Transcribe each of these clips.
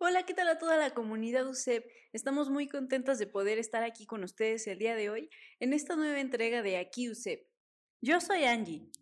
Hola, ¿qué tal a toda la comunidad UCEP? Estamos muy contentas de poder estar aquí con ustedes el día de hoy en esta nueva entrega de Aquí UCEP. Yo soy Angie.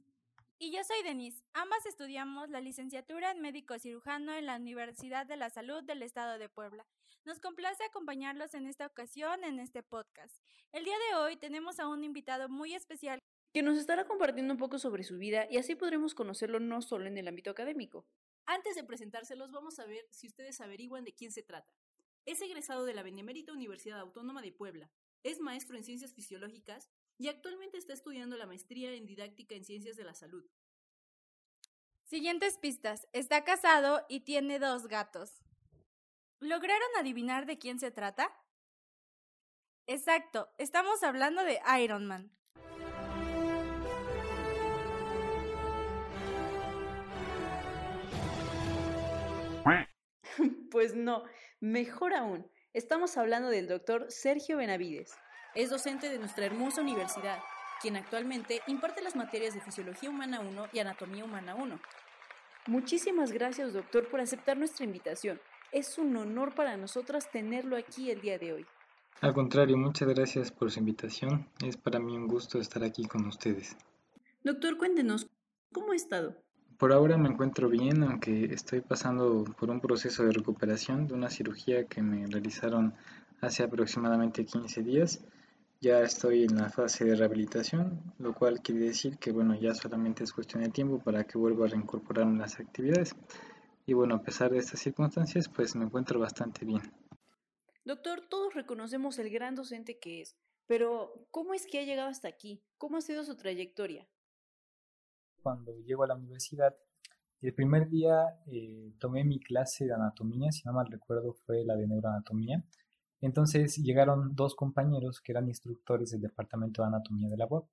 Y yo soy Denise. Ambas estudiamos la licenciatura en médico cirujano en la Universidad de la Salud del Estado de Puebla. Nos complace acompañarlos en esta ocasión en este podcast. El día de hoy tenemos a un invitado muy especial que nos estará compartiendo un poco sobre su vida y así podremos conocerlo no solo en el ámbito académico. Antes de presentárselos, vamos a ver si ustedes averiguan de quién se trata. Es egresado de la Benemérita Universidad Autónoma de Puebla, es maestro en ciencias fisiológicas y actualmente está estudiando la maestría en didáctica en ciencias de la salud. Siguientes pistas. Está casado y tiene dos gatos. ¿Lograron adivinar de quién se trata? Exacto, estamos hablando de Iron Man. Pues no, mejor aún, estamos hablando del doctor Sergio Benavides. Es docente de nuestra hermosa universidad, quien actualmente imparte las materias de Fisiología Humana 1 y Anatomía Humana 1. Muchísimas gracias, doctor, por aceptar nuestra invitación. Es un honor para nosotras tenerlo aquí el día de hoy. Al contrario, muchas gracias por su invitación. Es para mí un gusto estar aquí con ustedes. Doctor, cuéntenos, ¿cómo ha estado? Por ahora me encuentro bien, aunque estoy pasando por un proceso de recuperación de una cirugía que me realizaron hace aproximadamente 15 días ya estoy en la fase de rehabilitación, lo cual quiere decir que bueno, ya solamente es cuestión de tiempo para que vuelva a reincorporarme las actividades. Y bueno, a pesar de estas circunstancias, pues me encuentro bastante bien. Doctor, todos reconocemos el gran docente que es, pero ¿cómo es que ha llegado hasta aquí? ¿Cómo ha sido su trayectoria? Cuando llego a la universidad, el primer día eh, tomé mi clase de anatomía, si no mal recuerdo fue la de neuroanatomía, entonces llegaron dos compañeros que eran instructores del Departamento de Anatomía de la UAP.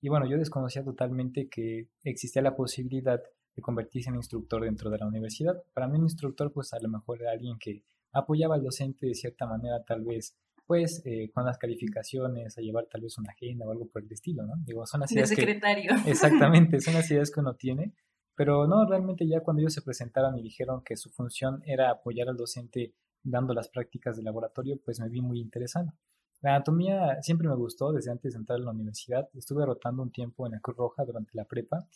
Y bueno, yo desconocía totalmente que existía la posibilidad de convertirse en instructor dentro de la universidad. Para mí un instructor pues a lo mejor era alguien que apoyaba al docente de cierta manera tal vez pues eh, con las calificaciones, a llevar tal vez una agenda o algo por el estilo, ¿no? Digo, son las ideas secretario. exactamente, son las ideas que uno tiene, pero no, realmente ya cuando ellos se presentaron y dijeron que su función era apoyar al docente dando las prácticas de laboratorio, pues me vi muy interesado. La anatomía siempre me gustó desde antes de entrar a la universidad. Estuve rotando un tiempo en la Cruz Roja durante la prepa.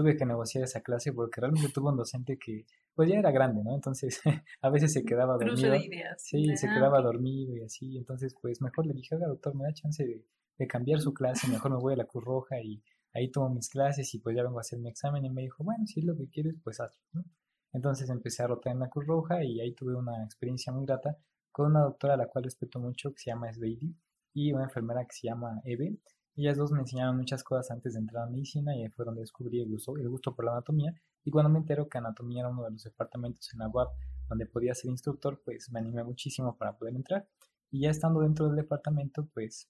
Tuve que negociar esa clase porque realmente tuve un docente que pues ya era grande, ¿no? Entonces a veces se quedaba dormido. Sí, se quedaba dormido y así. Entonces pues mejor le dije, oiga doctor, me da chance de, de cambiar su clase, mejor me voy a la Cruz Roja y ahí tomo mis clases y pues ya vengo a hacer mi examen y me dijo, bueno, si es lo que quieres, pues hazlo, ¿no? Entonces empecé a rotar en la Cruz Roja y ahí tuve una experiencia muy grata con una doctora a la cual respeto mucho que se llama Sveidi y una enfermera que se llama Eve. Ellas dos me enseñaron muchas cosas antes de entrar a medicina y ahí fue donde descubrí el gusto, el gusto por la anatomía. Y cuando me entero que anatomía era uno de los departamentos en la UAP donde podía ser instructor, pues me animé muchísimo para poder entrar. Y ya estando dentro del departamento, pues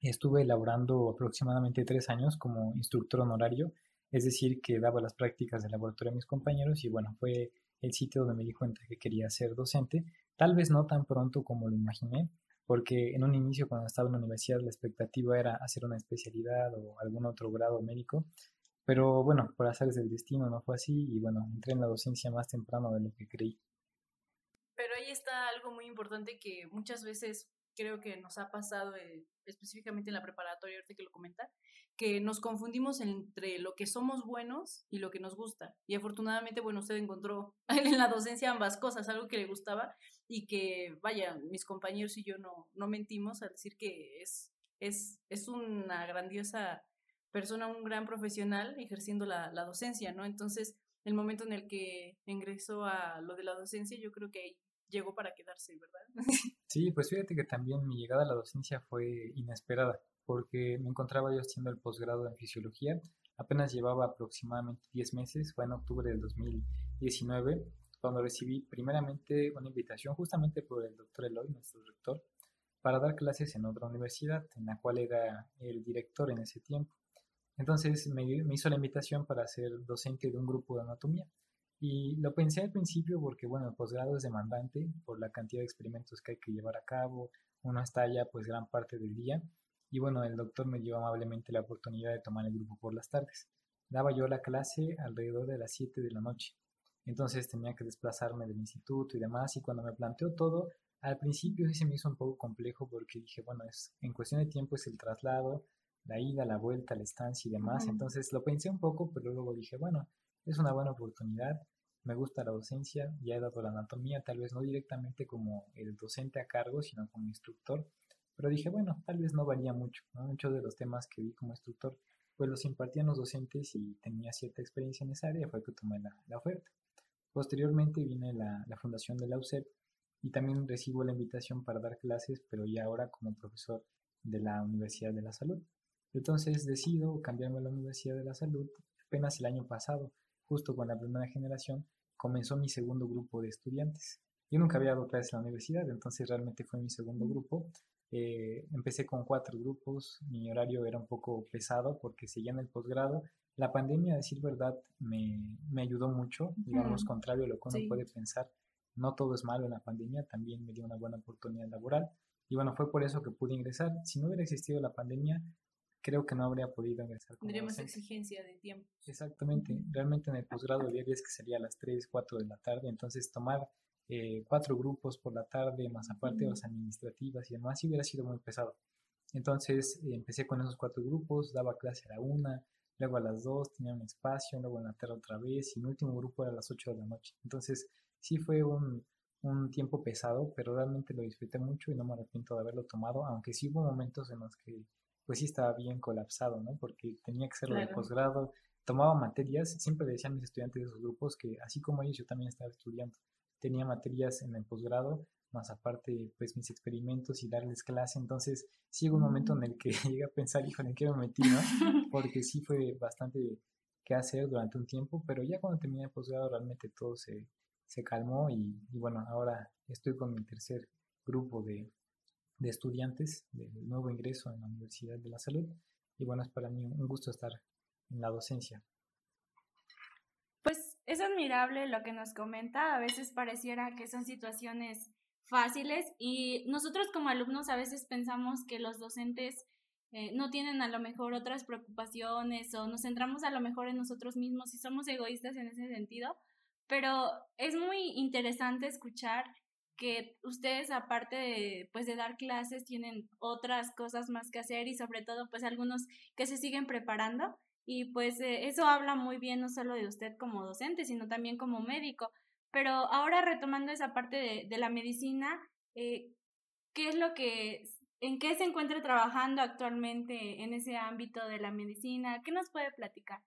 estuve elaborando aproximadamente tres años como instructor honorario es decir, que daba las prácticas de laboratorio a mis compañeros y bueno, fue el sitio donde me di cuenta que quería ser docente, tal vez no tan pronto como lo imaginé, porque en un inicio cuando estaba en la universidad la expectativa era hacer una especialidad o algún otro grado médico, pero bueno, por azares del destino no fue así y bueno, entré en la docencia más temprano de lo que creí. Pero ahí está algo muy importante que muchas veces creo que nos ha pasado eh, específicamente en la preparatoria, ahorita que lo comenta, que nos confundimos entre lo que somos buenos y lo que nos gusta. Y afortunadamente, bueno, usted encontró en la docencia ambas cosas, algo que le gustaba y que, vaya, mis compañeros y yo no, no mentimos al decir que es, es, es una grandiosa persona, un gran profesional ejerciendo la, la docencia, ¿no? Entonces, el momento en el que ingresó a lo de la docencia, yo creo que ahí llegó para quedarse, ¿verdad? Sí, pues fíjate que también mi llegada a la docencia fue inesperada, porque me encontraba yo haciendo el posgrado en fisiología, apenas llevaba aproximadamente 10 meses, fue en octubre del 2019, cuando recibí primeramente una invitación justamente por el doctor Eloy, nuestro rector, para dar clases en otra universidad, en la cual era el director en ese tiempo. Entonces me, me hizo la invitación para ser docente de un grupo de anatomía. Y lo pensé al principio porque, bueno, el posgrado es demandante por la cantidad de experimentos que hay que llevar a cabo, uno está allá pues gran parte del día y bueno, el doctor me dio amablemente la oportunidad de tomar el grupo por las tardes. Daba yo la clase alrededor de las 7 de la noche. entonces tenía que desplazarme del instituto y demás, y cuando me planteó todo, al principio sí se me hizo un poco complejo porque dije, bueno, es, en cuestión de tiempo es el traslado, la ida, la vuelta, la estancia y demás, entonces lo pensé un poco, pero luego dije, bueno, es una buena oportunidad, me gusta la docencia, ya he dado la anatomía, tal vez no directamente como el docente a cargo, sino como instructor, pero dije, bueno, tal vez no valía mucho, Muchos de los temas que vi como instructor, pues los impartían los docentes y tenía cierta experiencia en esa área, fue que tomé la, oferta. Posteriormente viene la, la, fundación de la UCEP y también recibo la invitación para dar clases, pero ya ahora como profesor de la Universidad de la Salud. Entonces decido cambiarme a la Universidad de la Salud apenas el año pasado, justo con la primera generación, comenzó mi segundo grupo de estudiantes. Yo nunca había dado clases en la universidad, entonces realmente fue mi segundo grupo. Eh, empecé con cuatro grupos, mi horario era un poco pesado porque seguía en el posgrado. La pandemia, a decir verdad, me, me ayudó mucho, digamos, contrario a lo que uno puede pensar. No todo es malo en la pandemia, también me dio una buena oportunidad laboral. Y bueno, fue por eso que pude ingresar. Si no hubiera existido la pandemia, creo que no habría podido ingresar. Tendría más exigencia de tiempo. Exactamente. Realmente en el posgrado había días que sería a las 3, 4 de la tarde, entonces tomar eh, cuatro grupos por la tarde, más aparte de las administrativas y demás, y hubiera sido muy pesado. Entonces eh, empecé con esos cuatro grupos, daba clase a la una, luego a las dos tenía un espacio, luego en la tarde otra vez, y mi último grupo era a las 8 de la noche. Entonces sí fue un, un tiempo pesado, pero realmente lo disfruté mucho y no me arrepiento de haberlo tomado, aunque sí hubo momentos en los que pues sí estaba bien colapsado, ¿no? Porque tenía que hacerlo de posgrado, tomaba materias, siempre decían mis estudiantes de esos grupos que así como ellos yo también estaba estudiando, tenía materias en el posgrado, más aparte pues mis experimentos y darles clase, entonces sí hubo un momento en el que llegué a pensar, híjole, ¿en qué me metí, no? Porque sí fue bastante que hacer durante un tiempo, pero ya cuando terminé el posgrado realmente todo se, se calmó y, y bueno, ahora estoy con mi tercer grupo de, de estudiantes del nuevo ingreso en la Universidad de la Salud. Y bueno, es para mí un gusto estar en la docencia. Pues es admirable lo que nos comenta. A veces pareciera que son situaciones fáciles y nosotros como alumnos a veces pensamos que los docentes eh, no tienen a lo mejor otras preocupaciones o nos centramos a lo mejor en nosotros mismos y somos egoístas en ese sentido, pero es muy interesante escuchar que ustedes aparte de, pues de dar clases tienen otras cosas más que hacer y sobre todo pues algunos que se siguen preparando. Y pues eh, eso habla muy bien no solo de usted como docente sino también como médico. Pero ahora retomando esa parte de, de la medicina eh, qué es lo que en qué se encuentra trabajando actualmente en ese ámbito de la medicina qué nos puede platicar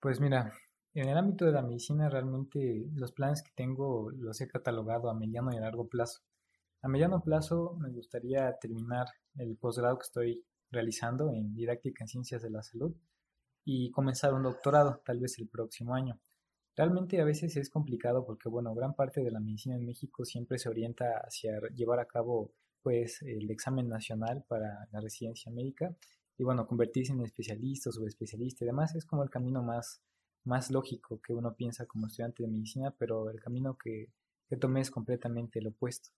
pues mira en el ámbito de la medicina, realmente los planes que tengo los he catalogado a mediano y a largo plazo. A mediano plazo me gustaría terminar el posgrado que estoy realizando en didáctica en ciencias de la salud y comenzar un doctorado, tal vez el próximo año. Realmente a veces es complicado porque, bueno, gran parte de la medicina en México siempre se orienta hacia llevar a cabo, pues, el examen nacional para la residencia médica y, bueno, convertirse en especialista subespecialista y demás es como el camino más más lógico que uno piensa como estudiante de medicina, pero el camino que, que tomé es completamente el opuesto.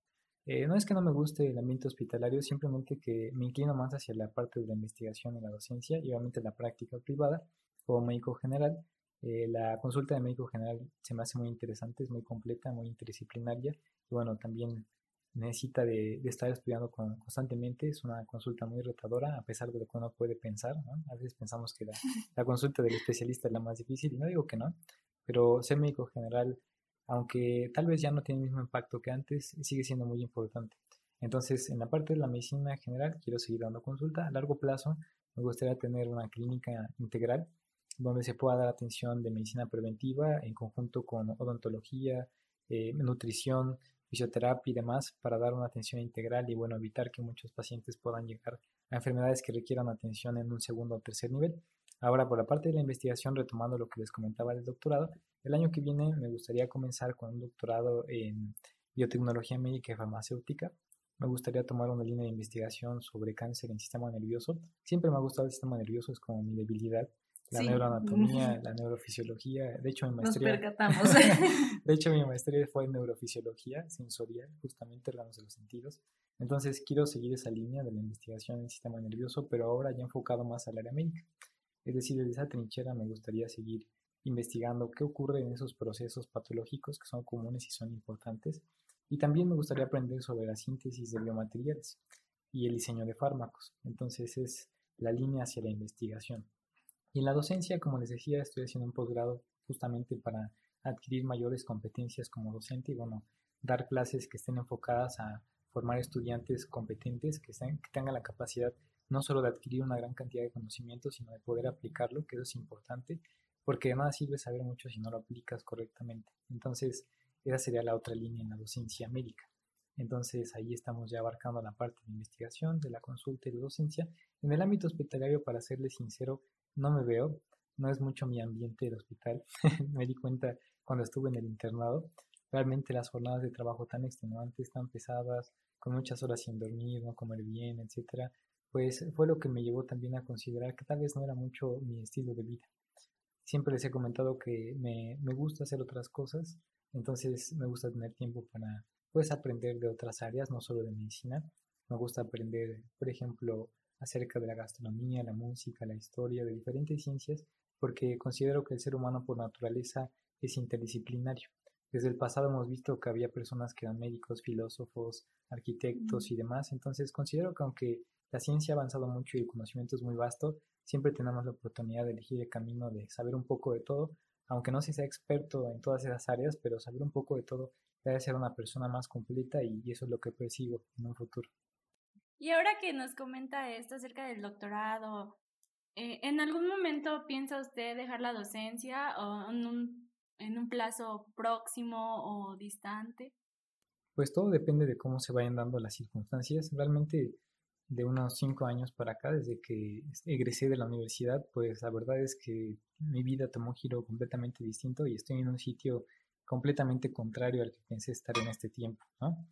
Eh, no es que no me guste el ambiente hospitalario, simplemente que me inclino más hacia la parte de la investigación y la docencia y obviamente la práctica privada como médico general. Eh, la consulta de médico general se me hace muy interesante, es muy completa, muy interdisciplinaria y bueno, también necesita de, estar estudiando constantemente. Es una consulta muy retadora, a pesar de lo que uno puede pensar. A veces pensamos que la, consulta del especialista es la más difícil, y no digo que no, pero ser médico general, aunque tal vez ya no tiene el mismo impacto que antes, sigue siendo muy importante. Entonces, en la parte de la medicina general, quiero seguir dando consulta. A largo plazo, me gustaría tener una clínica integral donde se pueda dar atención de medicina preventiva en conjunto con odontología, eh, nutrición, fisioterapia y demás para dar una atención integral y bueno, evitar que muchos pacientes puedan llegar a enfermedades que requieran atención en un segundo o tercer nivel. Ahora, por la parte de la investigación, retomando lo que les comentaba del doctorado, el año que viene me gustaría comenzar con un doctorado en biotecnología médica y farmacéutica. Me gustaría tomar una línea de investigación sobre cáncer en sistema nervioso. Siempre me ha gustado el sistema nervioso, es como mi debilidad la neuroanatomía, la neurofisiología. De hecho, mi maestría. de hecho, mi maestría fue en neurofisiología sensorial, justamente órganos de los sentidos. Entonces, quiero seguir esa línea de la investigación del sistema nervioso, pero ahora ya enfocado más al área médica. Es decir, desde esa trinchera me gustaría seguir investigando qué ocurre en esos procesos patológicos que son comunes y son importantes. Y también me gustaría aprender sobre la síntesis de biomateriales y el diseño de fármacos. Entonces es la línea hacia la investigación. En la docencia, como les decía, estoy haciendo un posgrado justamente para adquirir mayores competencias como docente y bueno, dar clases que estén enfocadas a formar estudiantes competentes que, que tengan la capacidad no solo de adquirir una gran cantidad de conocimientos, sino de poder aplicarlo, que eso es importante, porque de sirve saber mucho si no lo aplicas correctamente. Entonces, esa sería la otra línea en la docencia médica. Entonces, ahí estamos ya abarcando la parte de investigación, de la consulta y de docencia. En el ámbito hospitalario, para serles sincero, no me veo, no es mucho mi ambiente del hospital. me di cuenta cuando estuve en el internado. Realmente las jornadas de trabajo tan extenuantes, tan pesadas, con muchas horas sin dormir, no comer bien, etcétera, pues fue lo que me llevó también a considerar que tal vez no era mucho mi estilo de vida. Siempre les he comentado que me, me gusta hacer otras cosas, entonces me gusta tener tiempo para pues aprender de otras áreas, no solo de medicina. Me gusta aprender, por ejemplo, acerca de la gastronomía, la música, la historia, de diferentes ciencias, porque considero que el ser humano por naturaleza es interdisciplinario. Desde el pasado hemos visto que había personas que eran médicos, filósofos, arquitectos y demás, entonces considero que aunque la ciencia ha avanzado mucho y el conocimiento es muy vasto, siempre tenemos la oportunidad de elegir el camino de saber un poco de todo, aunque no se sea experto en todas esas áreas, pero saber un poco de todo debe ser una persona más completa y eso es lo que persigo en un futuro. Y ahora que nos comenta esto acerca del doctorado, eh, ¿en algún momento piensa usted dejar la docencia o en un, en un plazo próximo o distante? Pues todo depende de cómo se vayan dando las circunstancias. Realmente de unos cinco años para acá, desde que egresé de la universidad, pues la verdad es que mi vida tomó un giro completamente distinto y estoy en un sitio completamente contrario al que pensé estar en este tiempo, ¿no?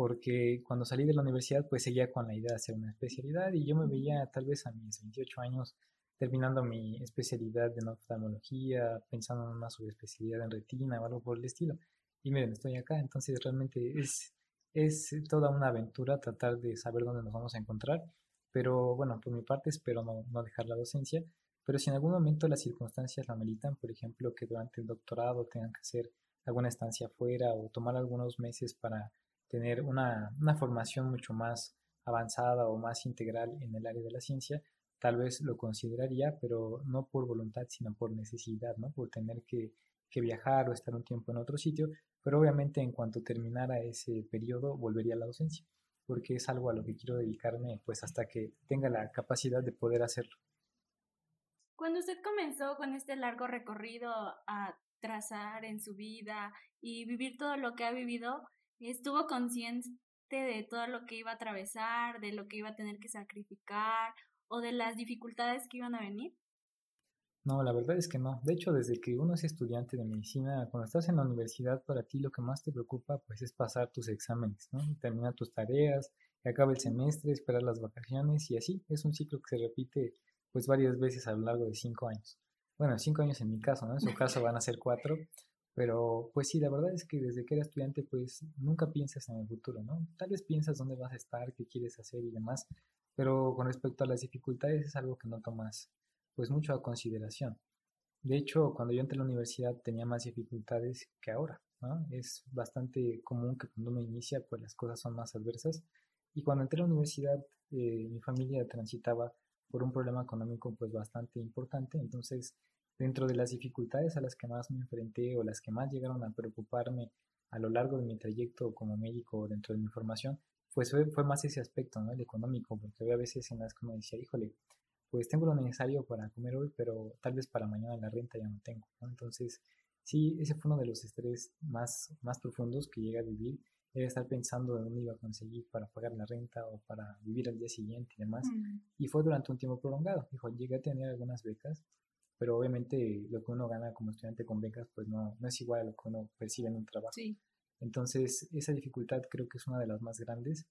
Porque cuando salí de la universidad, pues seguía con la idea de hacer una especialidad y yo me veía tal vez a mis 28 años terminando mi especialidad en oftalmología, pensando en una subespecialidad en retina o algo por el estilo. Y miren, estoy acá, entonces realmente es es toda una aventura tratar de saber dónde nos vamos a encontrar, pero bueno, por mi parte espero no, no dejar la docencia, pero si en algún momento las circunstancias la meritan, por ejemplo, que durante el doctorado tengan que hacer alguna estancia afuera o tomar algunos meses para tener una, una formación mucho más avanzada o más integral en el área de la ciencia, tal vez lo consideraría, pero no por voluntad, sino por necesidad, ¿no? Por tener que, que viajar o estar un tiempo en otro sitio, pero obviamente en cuanto terminara ese periodo volvería a la docencia, porque es algo a lo que quiero dedicarme pues hasta que tenga la capacidad de poder hacerlo. Cuando usted comenzó con este largo recorrido a trazar en su vida y vivir todo lo que ha vivido, estuvo consciente de todo lo que iba a atravesar, de lo que iba a tener que sacrificar o de las dificultades que iban a venir? No, la verdad es que no. De hecho, desde que uno es estudiante de medicina, cuando estás en la universidad, para ti lo que más te preocupa pues es pasar tus exámenes, ¿no? Terminar tus tareas, que acabe el semestre, esperar las vacaciones y así. Es un ciclo que se repite pues varias veces a lo largo de cinco años. Bueno, cinco años en mi caso, ¿no? En su caso van a ser cuatro, pero pues sí, la verdad es que desde que eres estudiante pues nunca piensas en el futuro, ¿no? Tal vez piensas dónde vas a estar, qué quieres hacer y demás, pero con respecto a las dificultades es algo que no tomas pues mucho a consideración. De hecho, cuando yo entré a la universidad tenía más dificultades que ahora. ¿no? Es bastante común que cuando uno inicia, pues las cosas son más adversas. Y cuando entré a la universidad, eh, mi familia transitaba por un problema económico pues bastante importante. Entonces, dentro de las dificultades a las que más me enfrenté o las que más llegaron a preocuparme a lo largo de mi trayecto como médico dentro de mi formación, pues fue, fue más ese aspecto, ¿no? El económico, porque había veces en las que uno decía, híjole, pues tengo lo necesario para comer hoy, pero tal vez para mañana la renta ya no tengo, Entonces, sí, ese fue uno de los estrés más, más profundos que llegué a vivir, era estar pensando de dónde iba a conseguir para pagar la renta o para vivir al día siguiente y demás. Y fue durante un tiempo prolongado. Dijo, llegué a tener algunas becas, pero obviamente lo que uno gana como estudiante con becas, pues no, no es igual a lo que uno percibe en un trabajo. Entonces, esa dificultad creo que es una de las más grandes,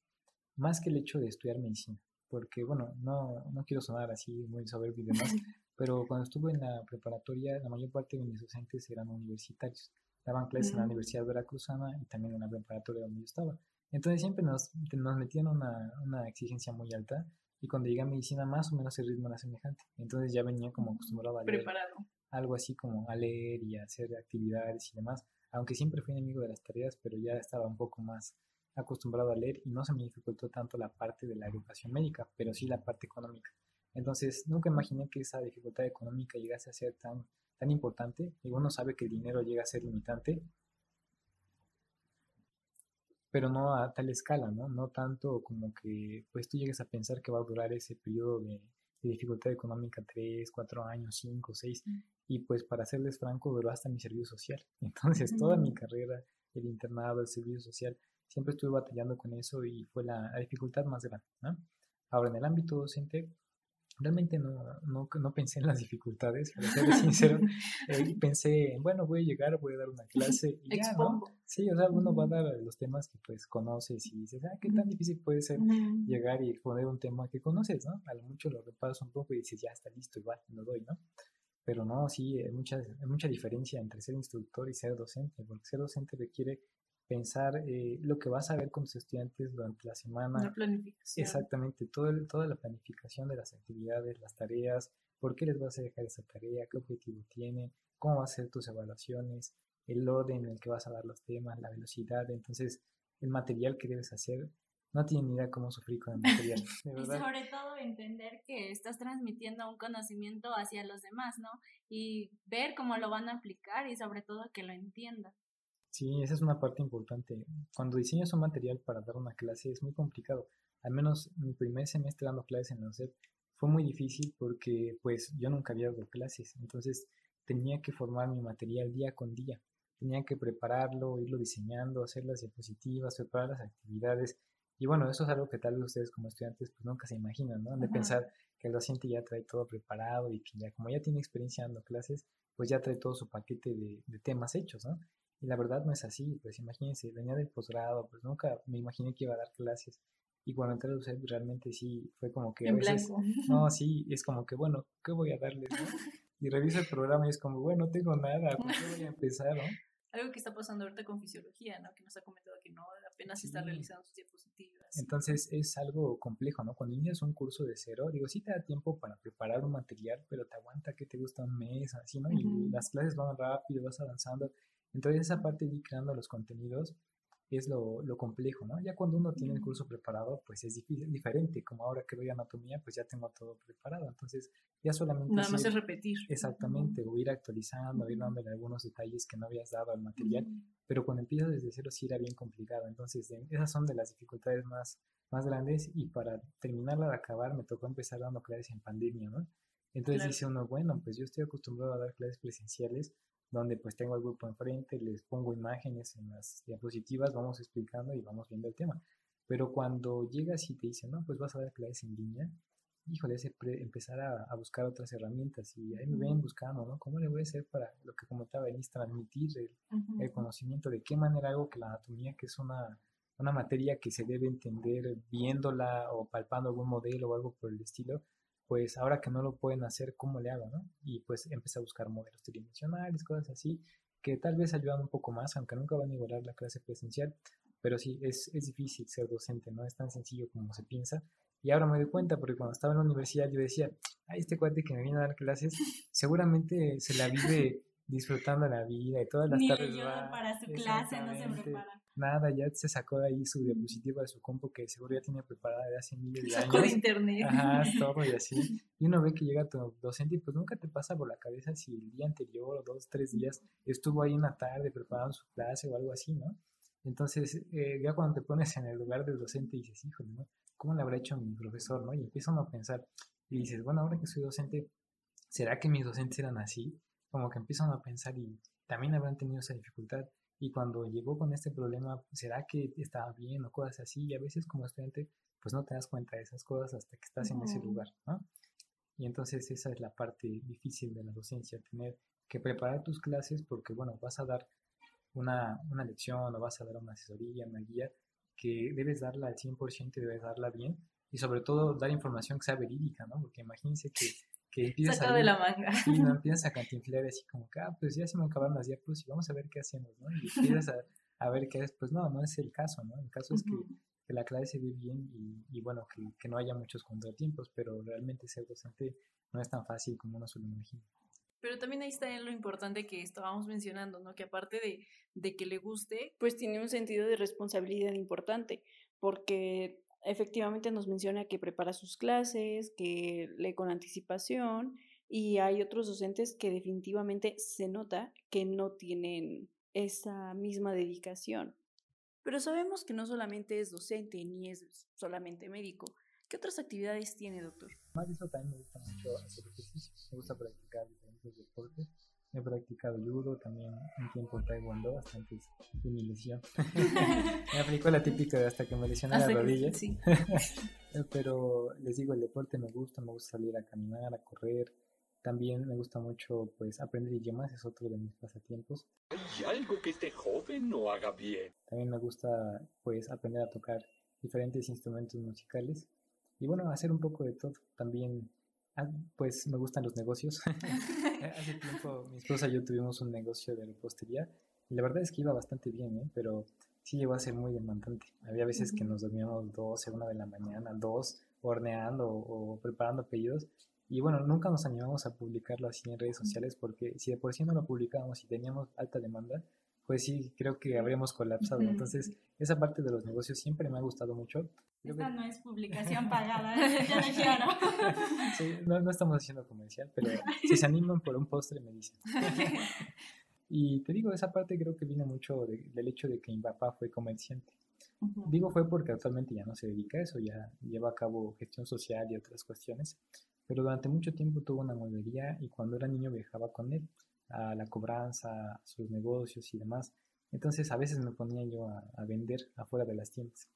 más que el hecho de estudiar medicina porque bueno, no, no quiero sonar así muy soberbio y demás, pero cuando estuve en la preparatoria, la mayor parte de mis docentes eran universitarios. Daban clases en la Universidad Veracruzana y también en la preparatoria donde yo estaba. Entonces siempre nos, nos metían una, una exigencia muy alta y cuando llegué a medicina más o menos el ritmo era semejante. Entonces ya venía como acostumbrado a Preparado. algo así como a leer y a hacer actividades y demás, aunque siempre fui enemigo de las tareas, pero ya estaba un poco más acostumbrado a leer y no se me dificultó tanto la parte de la educación médica, pero sí la parte económica. Entonces, nunca imaginé que esa dificultad económica llegase a ser tan, tan importante. Y uno sabe que el dinero llega a ser limitante, pero no a tal escala, ¿no? No tanto como que pues tú llegues a pensar que va a durar ese periodo de, dificultad económica 3, 4 años, 5, 6. Y pues para serles franco, duró hasta mi servicio social. Entonces, toda mi carrera, el internado, el servicio social, siempre estuve batallando con eso y fue la, dificultad más grande. ¿no? Ahora, en el ámbito docente, realmente no, no, no, pensé en las dificultades, para ser sincero. Eh, pensé, bueno, voy a llegar, voy a dar una clase y ya, ¿no? Sí, o sea, uno va a dar los temas que pues conoces y dices, ah, qué tan difícil puede ser llegar y exponer un tema que conoces, ¿no? A lo mucho lo repasas un poco y dices, ya está listo, igual, lo doy, ¿no? Pero no, sí, hay mucha, hay mucha diferencia entre ser instructor y ser docente, porque ser docente requiere pensar eh, lo que vas a ver con tus estudiantes durante la semana. La planificación. Exactamente, todo toda la planificación de las actividades, las tareas, por qué les vas a dejar esa tarea, qué objetivo tiene, cómo van a ser tus evaluaciones, el orden en el que vas a dar los temas, la velocidad. Entonces, el material que debes hacer, no tienen ni idea cómo sufrir con el material. y sobre todo entender que estás transmitiendo un conocimiento hacia los demás, ¿no? Y ver cómo lo van a aplicar y sobre todo que lo entiendan. Sí, esa es una parte importante. Cuando diseñas un material para dar una clase es muy complicado. Al menos mi primer semestre dando clases en la UCEP fue muy difícil porque pues yo nunca había dado clases. Entonces tenía que formar mi material día con día. Tenía que prepararlo, irlo diseñando, hacer las diapositivas, preparar las actividades. Y bueno, eso es algo que tal vez ustedes como estudiantes pues nunca se imaginan, ¿no? De pensar que el docente ya trae todo preparado y que ya como ya tiene experiencia dando clases, pues ya trae todo su paquete de, de temas hechos, ¿no? Y la verdad no es así, pues imagínense, venía del posgrado, pues nunca me imaginé que iba a dar clases. Y cuando entré a UCEP realmente sí fue como que... A veces, No, sí, es como que, bueno, ¿qué voy a darles? Y reviso el programa y es como, bueno, no tengo nada, ¿por qué voy a empezar? ¿no? Algo que está pasando ahorita con fisiología, ¿no? Que nos ha comentado que no, apenas está realizando sus diapositivas. Entonces es algo complejo, ¿no? Cuando inicias un curso de cero, digo, sí te da tiempo para preparar un material, pero te aguanta que te gusta un mes, así, ¿no? Y las clases van rápido, vas avanzando. Entonces esa parte de ir creando los contenidos es lo, lo, complejo, ¿no? Ya cuando uno tiene el curso preparado, pues es difícil, diferente, como ahora que doy anatomía, pues ya tengo todo preparado, entonces ya solamente... Nada más es repetir. Exactamente, o ir actualizando, ir dándole algunos detalles que no habías dado al material, pero cuando empiezas desde cero sí era bien complicado, entonces esas son de las dificultades más, más grandes y para terminarla de acabar me tocó empezar dando clases en pandemia, ¿no? Entonces dice uno, bueno, pues yo estoy acostumbrado a dar clases presenciales, donde pues tengo el grupo enfrente, les pongo imágenes en las diapositivas, vamos explicando y vamos viendo el tema. Pero cuando llegas y te dicen, no, pues vas a dar clases en línea, híjole, es empezar a, buscar otras herramientas y ahí me ven buscando, ¿no? ¿Cómo le voy a hacer para lo que comentaba Denise, transmitir el, conocimiento? ¿De qué manera hago que la anatomía, que es una, una materia que se debe entender viéndola o palpando algún modelo o algo por el estilo, pues ahora que no lo pueden hacer, ¿cómo le hago? No? Y pues empecé a buscar modelos tridimensionales, cosas así, que tal vez ayudan un poco más, aunque nunca van a igualar la clase presencial, pero sí, es, es difícil ser docente, no es tan sencillo como se piensa. Y ahora me doy cuenta, porque cuando estaba en la universidad yo decía, ay, este cuate que me viene a dar clases, seguramente se la vive disfrutando la vida y todas las Ni tardes va. para su clase, no se prepara nada, ya se sacó de ahí su diapositiva de su compu que seguro ya tenía preparada de hace miles de años. de internet. Ajá, todo y así. Y uno ve que llega tu docente y pues nunca te pasa por la cabeza si el día anterior o dos, tres días estuvo ahí una tarde preparando su clase o algo así, ¿no? Entonces, eh, ya cuando te pones en el lugar del docente dices, híjole, ¿no? ¿Cómo le habrá hecho mi profesor, no? Y empiezan a pensar y dices, bueno, ahora que soy docente, ¿será que mis docentes eran así? Como que empiezan a pensar y también habrán tenido esa dificultad y cuando llegó con este problema, ¿será que estaba bien o cosas así? Y a veces como estudiante, pues no te das cuenta de esas cosas hasta que estás en ese lugar, ¿no? Y entonces esa es la parte difícil de la docencia, tener que preparar tus clases porque, bueno, vas a dar una, una lección o vas a dar una asesoría, una guía, que debes darla al 100% y debes darla bien y sobre todo dar información que sea verídica, ¿no? Porque imagínense que que empiezas a, de la manga. Y no empiezas a cantinflar así como que, ah, pues ya se me acabaron las diapos y vamos a ver qué hacemos, ¿no? Y empiezas a, a ver qué es, pues no, no es el caso, ¿no? El caso es que, que, la clase se ve bien y, y bueno, que, que, no haya muchos contratiempos, pero realmente ser docente no es tan fácil como uno se lo imagina. Pero también ahí está lo importante que estábamos mencionando, ¿no? Que aparte de, de que le guste, pues tiene un sentido de responsabilidad importante, porque efectivamente nos menciona que prepara sus clases, que lee con anticipación y hay otros docentes que definitivamente se nota que no tienen esa misma dedicación. Pero sabemos que no solamente es docente ni es solamente médico. ¿Qué otras actividades tiene, doctor? Más de eso también me gusta mucho hacer ejercicio. Me gusta practicar diferentes deportes. He practicado judo, también un tiempo taekwondo, hasta antes de mi lesión. me aplicó la típica de hasta que me lesioné la rodilla. Sí. Pero les digo, el deporte me gusta, me gusta salir a caminar, a correr, también me gusta mucho pues aprender idiomas, es otro de mis pasatiempos. Hay algo que este joven no haga bien. También me gusta pues aprender a tocar diferentes instrumentos musicales y bueno, hacer un poco de todo. También ah, pues me gustan los negocios. Hace tiempo mi esposa y yo tuvimos un negocio de repostería y la verdad es que iba bastante bien, ¿eh? pero sí llegó a ser muy demandante. Había veces que nos dormíamos 12, una de la mañana, dos, horneando o, o preparando pedidos y bueno, nunca nos animamos a publicarlo así en redes sociales porque si de por sí no lo publicábamos y teníamos alta demanda, pues sí, creo que habríamos colapsado. Entonces, esa parte de los negocios siempre me ha gustado mucho. Esta no es publicación pagada, ya lo claro. sí, no, no, estamos haciendo comercial, pero si se animan por un postre me dicen. y te digo, esa parte creo que viene mucho del hecho de que mi papá fue comerciante. Digo fue porque actualmente ya no se dedica a eso, ya lleva a cabo gestión social y otras cuestiones, pero durante mucho tiempo tuvo una mueblería y cuando era niño viajaba con él a la cobranza, a sus negocios y demás. Entonces a veces me ponía yo a, vender afuera de las tiendas.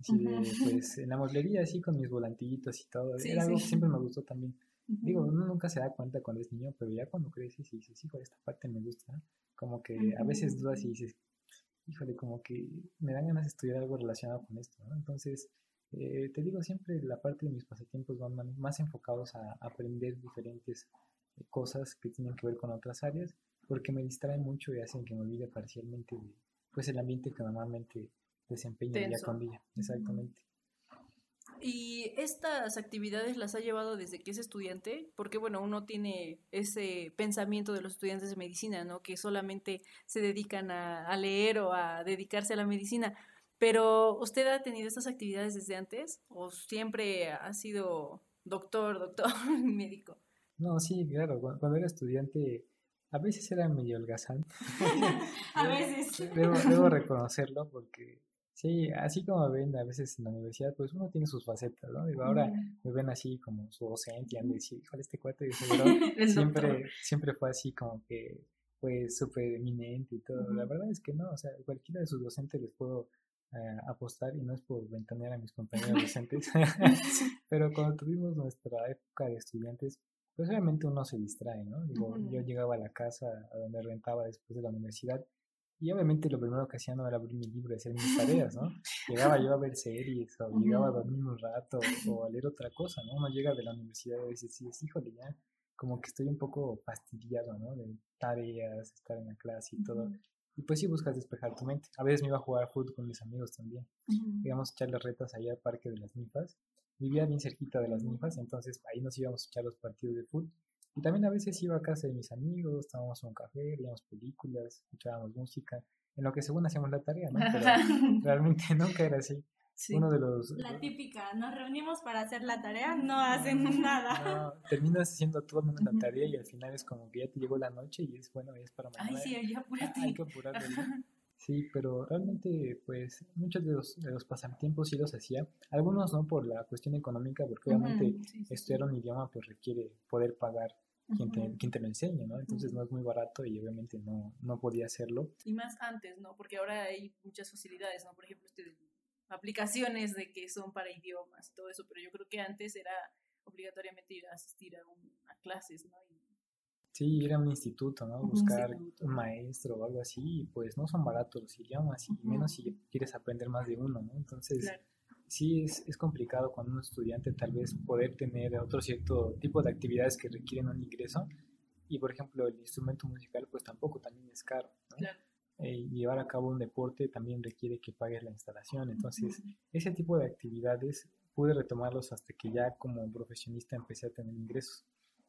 Así pues en la mueblería así con mis volantitos y todo. era algo que siempre me gustó también. Digo, uno nunca se da cuenta cuando es niño, pero ya cuando creces y dices, híjole, esta parte me gusta, como que a veces dudas y dices, híjole, como que me dan ganas de estudiar algo relacionado con esto, ¿no? Entonces, eh, te digo, siempre la parte de mis pasatiempos van más enfocados a aprender diferentes cosas que tienen que ver con otras áreas, porque me distraen mucho y hacen que me olvide parcialmente de pues, el ambiente que normalmente desempeño día con día. Exactamente. ¿Y estas actividades las ha llevado desde que es estudiante? Porque, bueno, uno tiene ese pensamiento de los estudiantes de medicina, ¿no? Que solamente se dedican a, a leer o a dedicarse a la medicina. Pero, ¿usted ha tenido estas actividades desde antes o siempre ha sido doctor, doctor, médico? No, sí, claro. Cuando era estudiante, a veces era medio holgazán. a veces. Debo, debo, reconocerlo porque, sí, así como ven a veces en la universidad, pues uno tiene sus facetas, ¿no? Digo, ahora me ven así como su docente y han de decir, híjole, este cuate de seguro siempre, siempre fue así como que, pues, súper eminente y todo. La verdad es que no, o sea, cualquiera de sus docentes les puedo eh, apostar y no es por ventanear a mis compañeros docentes, pero cuando tuvimos nuestra época de estudiantes, pues obviamente uno se distrae, ¿no? Digo, yo llegaba a la casa a donde rentaba después de la universidad y obviamente lo primero que hacía no era abrir mi libro y hacer mis tareas, ¿no? Llegaba yo a ver series o llegaba a dormir un rato o a leer otra cosa, ¿no? Uno llega de la universidad y dice, sí, híjole, ya como que estoy un poco fastidiado, ¿no? De tareas, estar en la clase y todo. Y pues sí buscas despejar tu mente. A veces me iba a jugar fútbol con mis amigos también. Íbamos a echar las retas allá al Parque de las Ninfas. Vivía bien cerquita de las ninfas, entonces ahí nos íbamos a echar los partidos de fútbol. Y también a veces iba a casa de mis amigos, tomábamos un café, veíamos películas, escuchábamos música, en lo que según hacíamos la tarea, ¿no? Pero realmente nunca era así. Uno de los... La típica, nos reunimos para hacer la tarea, no hacen nada. No, terminas haciendo todo menos la tarea y al final es como que ya te llegó la noche y es bueno, ya es para mañana. Ay, sí, ya apúrate. Hay que apurarlo. Sí, pero realmente, pues, muchos de los, de los pasatiempos sí los hacía. Algunos no por la cuestión económica, porque obviamente estudiar un idioma pues requiere poder pagar quien te, quien te lo enseñe, ¿no? Entonces no es muy barato y obviamente no, no podía hacerlo. Y más antes, ¿no? Porque ahora hay muchas facilidades, ¿no? Por ejemplo, este, aplicaciones de que son para idiomas y todo eso, pero yo creo que antes era obligatoriamente ir a asistir a, clases, ¿no? Sí, ir a un instituto, ¿no? Buscar un maestro o algo así, pues no son baratos los idiomas, y menos si quieres aprender más de uno, ¿no? Entonces, sí es, es complicado cuando un estudiante tal vez poder tener otro cierto tipo de actividades que requieren un ingreso, y por ejemplo el instrumento musical pues tampoco también es caro, ¿no? Eh, llevar a cabo un deporte también requiere que pagues la instalación. Entonces, ese tipo de actividades pude retomarlos hasta que ya como profesionista empecé a tener ingresos.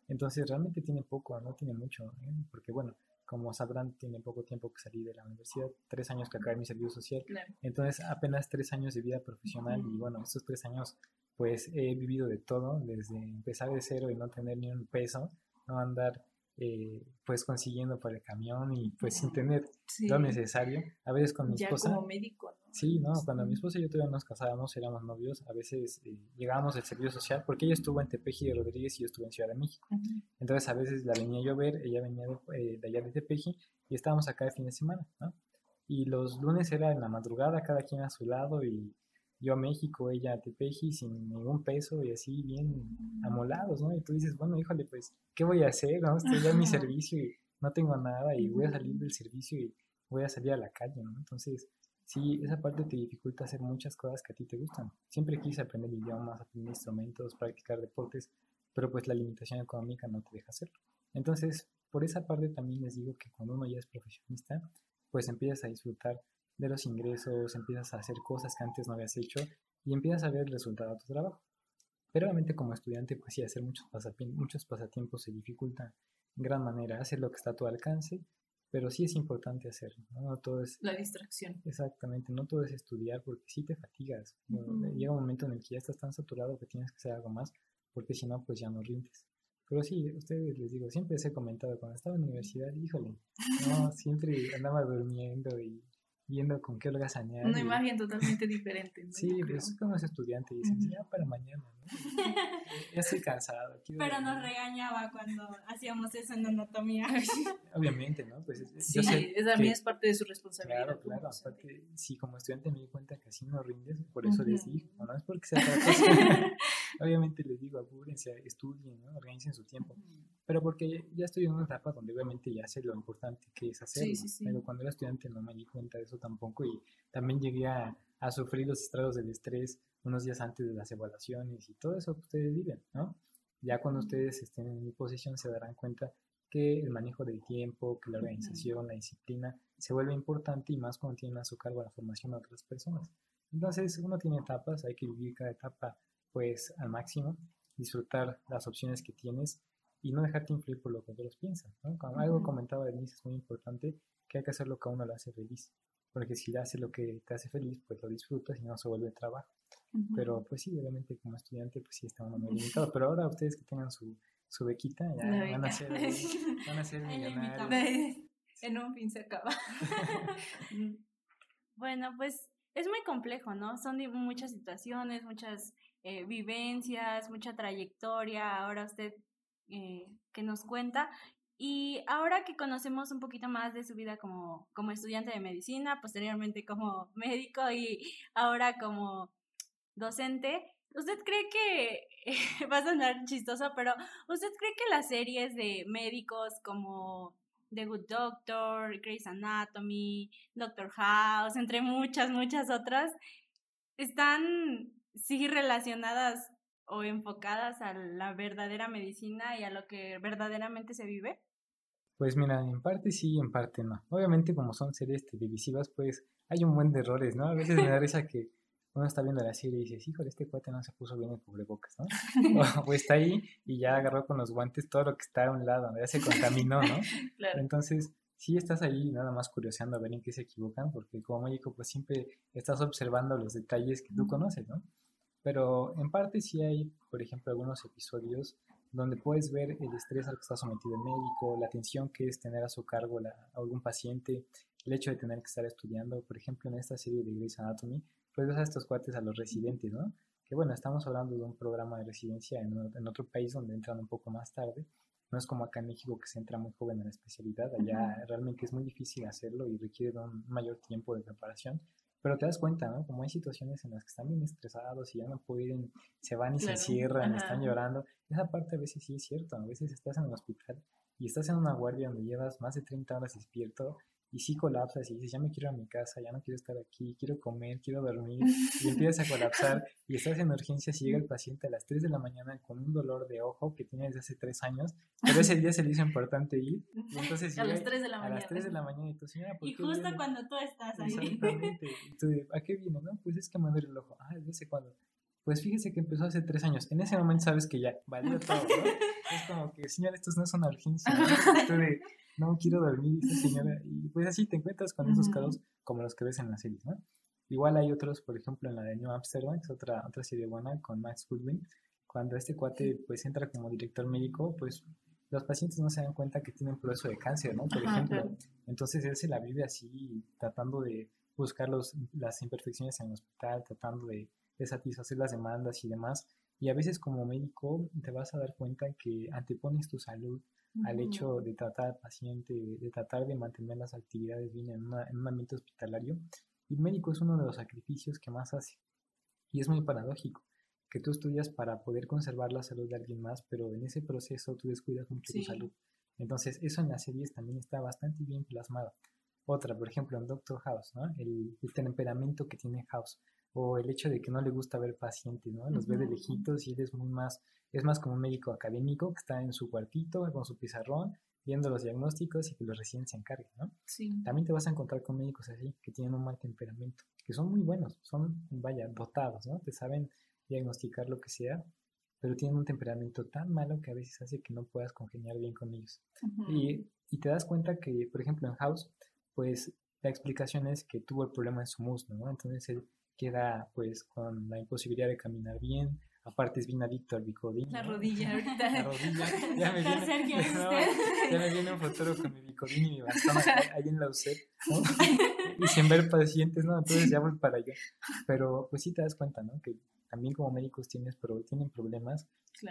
Entonces realmente tiene poco, no tiene mucho, ¿eh? porque bueno, como sabrán, tiene poco tiempo que salí de la universidad, tres años que acabé mi servicio social, Claro. entonces apenas tres años de vida profesional y bueno, estos tres años pues he vivido de todo, desde empezar de cero y no tener ni un peso, no andar eh, pues consiguiendo para el camión y pues sin tener Sí. lo necesario, a veces con mi Ya esposa. como médico, ¿no? Sí, no, cuando mi esposa y yo todavía nos casábamos, éramos novios, a veces eh, llegábamos del servicio social, porque ella estuvo en Tepeji de Rodríguez y yo estuve en Ciudad de México. Entonces a veces la venía yo a ver, ella venía de, eh, de allá de Tepeji y estábamos acá de fin de semana, ¿no? Y los lunes era en la madrugada, cada quien a su lado y yo a México, ella a Tepeji sin ningún peso y así bien amolados, ¿no? Y tú dices, bueno, híjole, pues, ¿qué voy a hacer? ¿no? Estoy ya en mi servicio y no tengo nada y voy a salir del servicio y voy a salir a la calle, ¿no? Entonces, sí, esa parte te dificulta hacer muchas cosas que a ti te gustan. Siempre quise aprender idiomas, aprender instrumentos, practicar deportes, pero pues la limitación económica no te deja hacerlo. Entonces, por esa parte también les digo que cuando uno ya es profesionista, pues empiezas a disfrutar de los ingresos, empiezas a hacer cosas que antes no habías hecho y empiezas a ver el resultado de tu trabajo. Pero obviamente como estudiante, pues sí, hacer muchos, pasapien- muchos pasatiempos se dificulta en gran manera, hacer lo que está a tu alcance, pero sí es importante hacerlo, ¿no? No todo es La distracción. Exactamente, no todo es estudiar porque sí te fatigas. ¿no? Ujú. Llega un momento en el que ya estás tan saturado que tienes que hacer algo más porque si no, pues ya no rindes. Pero sí, ustedes les digo, siempre les he comentado, cuando estaba en la universidad, híjole, no, siempre andaba durmiendo y viendo con qué holgazanear. Una y- imagen totalmente diferente. ¿no? Sí, pues cuando es estudiante y dices, Ujú. ya para mañana, ¿no? Ya estoy cansado. quiero Pero nos dormir". regañaba cuando hacíamos eso en anatomía. Obviamente, ¿no? Pues es- Sí, también que- es parte de su responsabilidad. Claro, como claro. Aparte, si como estudiante me di cuenta que así no rindes, por eso les Ujú. digo, no es porque sea otra cosa. Obviamente les digo, apúrense, estudien, ¿no? organicen su tiempo. Pero porque ya estoy en una etapa donde obviamente ya sé lo importante que es hacerlo. sí, sí. Pero cuando era estudiante no me di cuenta de eso tampoco y también llegué a, a sufrir los estragos del estrés unos días antes de las evaluaciones y todo eso que ustedes viven, ¿no? Ya cuando ustedes estén en mi posición se darán cuenta que el manejo del tiempo, que la organización, la disciplina se vuelve importante y más cuando tienen a su cargo la formación de otras personas. Entonces uno tiene etapas, hay que vivir cada etapa pues al máximo, disfrutar las opciones que tienes y no dejarte influir por lo que otros piensan. ¿no? Como algo comentaba Denise, es muy importante que hay que hacer lo que a uno le hace feliz, porque si hace lo que te hace feliz, pues lo disfrutas y no se vuelve trabajo. Pero pues sí, obviamente como estudiante pues sí está uno muy limitado, pero ahora ustedes que tengan su, su bequita ya La van a ser, van a ser millonarios. en un fin se acaba. Bueno, pues es muy complejo, ¿no? Son muchas situaciones, muchas eh, vivencias, mucha trayectoria. Ahora usted eh, que nos cuenta. Y ahora que conocemos un poquito más de su vida como, como estudiante de medicina, posteriormente como médico y ahora como docente, ¿usted cree que, va a sonar chistoso, pero ¿usted cree que las series de médicos como The Good Doctor, Grey's Anatomy, Doctor House, entre muchas, muchas otras, están sí relacionadas o enfocadas a la verdadera medicina y a lo que verdaderamente se vive? Pues mira, en parte sí y en parte no. Obviamente como son series televisivas, pues hay un buen de errores, ¿no? A veces me da risa que uno está viendo la serie y dices, híjole, este cuate no se puso bien el cubrebocas, ¿no? O, o está ahí y ya agarró con los guantes todo lo que está a un lado, ya se contaminó, ¿no? Claro. Entonces, sí estás ahí nada más curioseando a ver en qué se equivocan, porque como médico pues siempre estás observando los detalles que tú conoces, ¿no? Pero en parte sí hay, por ejemplo, algunos episodios donde puedes ver el estrés al que está sometido el médico, la tensión que es tener a su cargo la- a algún paciente, el hecho de tener que estar estudiando, por ejemplo, en esta serie de Grey's Anatomy, pues ves a estos cuates, a los residentes, ¿no? Que bueno, estamos hablando de un programa de residencia en, en otro país donde entran un poco más tarde, no es como acá en México que se entra muy joven en la especialidad, allá realmente es muy difícil hacerlo y requiere de un mayor tiempo de preparación, pero te das cuenta, ¿no? Como hay situaciones en las que están bien estresados y ya no pueden, se van y Claro, se encierran, ajá. están llorando, esa parte a veces sí es cierto, a veces estás en el hospital y estás en una guardia donde llevas más de 30 horas despierto y sí colapsas y dices, ya me quiero a mi casa, ya no quiero estar aquí, quiero comer, quiero dormir, y empiezas a colapsar y estás en urgencias y llega el paciente a las 3 de la mañana con un dolor de ojo que tiene desde hace 3 años, pero ese día se le hizo importante ir y entonces A las 3 de la a mañana. las 3 de la mañana y tú, señora, ¿por Y qué justo viene?". cuando tú estás ahí. Exactamente. Y tú ¿a qué viene? No, pues es que me duele el ojo. Ah, ¿desde hace cuándo? Pues fíjese que empezó hace tres años. En ese momento sabes que ya valió todo, ¿no? Es como que, señora, esto no es una urgencia. ¿no? No quiero dormir, señora. Y pues así te encuentras con esos casos como los que ves en la serie, ¿no? Igual hay otros, por ejemplo, en la de New Amsterdam, es otra, otra serie buena con Max Goodwin. Cuando este cuate pues entra como director médico, pues los pacientes no se dan cuenta que tienen proceso de cáncer, ¿no? Por ejemplo. Entonces él se la vive así, tratando de buscar los, las imperfecciones en el hospital, tratando de, de satisfacer las demandas y demás. Y a veces como médico te vas a dar cuenta que antepones tu salud al hecho de tratar al paciente, de, tratar de mantener las actividades bien en, en, un ambiente hospitalario. Y el médico es uno de los sacrificios que más hace. Y es muy paradójico que tú estudias para poder conservar la salud de alguien más, pero en ese proceso tú descuidas mucho tu salud. Entonces, eso en las series también está bastante bien plasmado. Otra, por ejemplo, en Doctor House, ¿no? El, temperamento que tiene House, o el hecho de que no le gusta ver pacientes, ¿no? Los ve de lejitos y él es muy más, es más como un médico académico que está en su cuartito con su pizarrón viendo los diagnósticos y que los recién se encarguen, ¿no? Sí. También te vas a encontrar con médicos así, que tienen un mal temperamento, que son muy buenos, son, vaya, dotados, ¿no? Te saben diagnosticar lo que sea, pero tienen un temperamento tan malo que a veces hace que no puedas congeniar bien con ellos. y, y, te das cuenta que, por ejemplo, en House, pues la explicación es que tuvo el problema en su muslo, ¿no? Entonces él queda pues con la imposibilidad de caminar bien, aparte es bien adicto al bicodín. La rodilla ahorita. La rodilla. Ya me viene, ya me viene un futuro con mi bicodín y mi bastón ahí en la UCEP, ¿no? y sin ver pacientes, ¿no? Entonces ya voy para allá. Pero pues sí te das cuenta, ¿no? Que también como médicos tienes, pero tienen problemas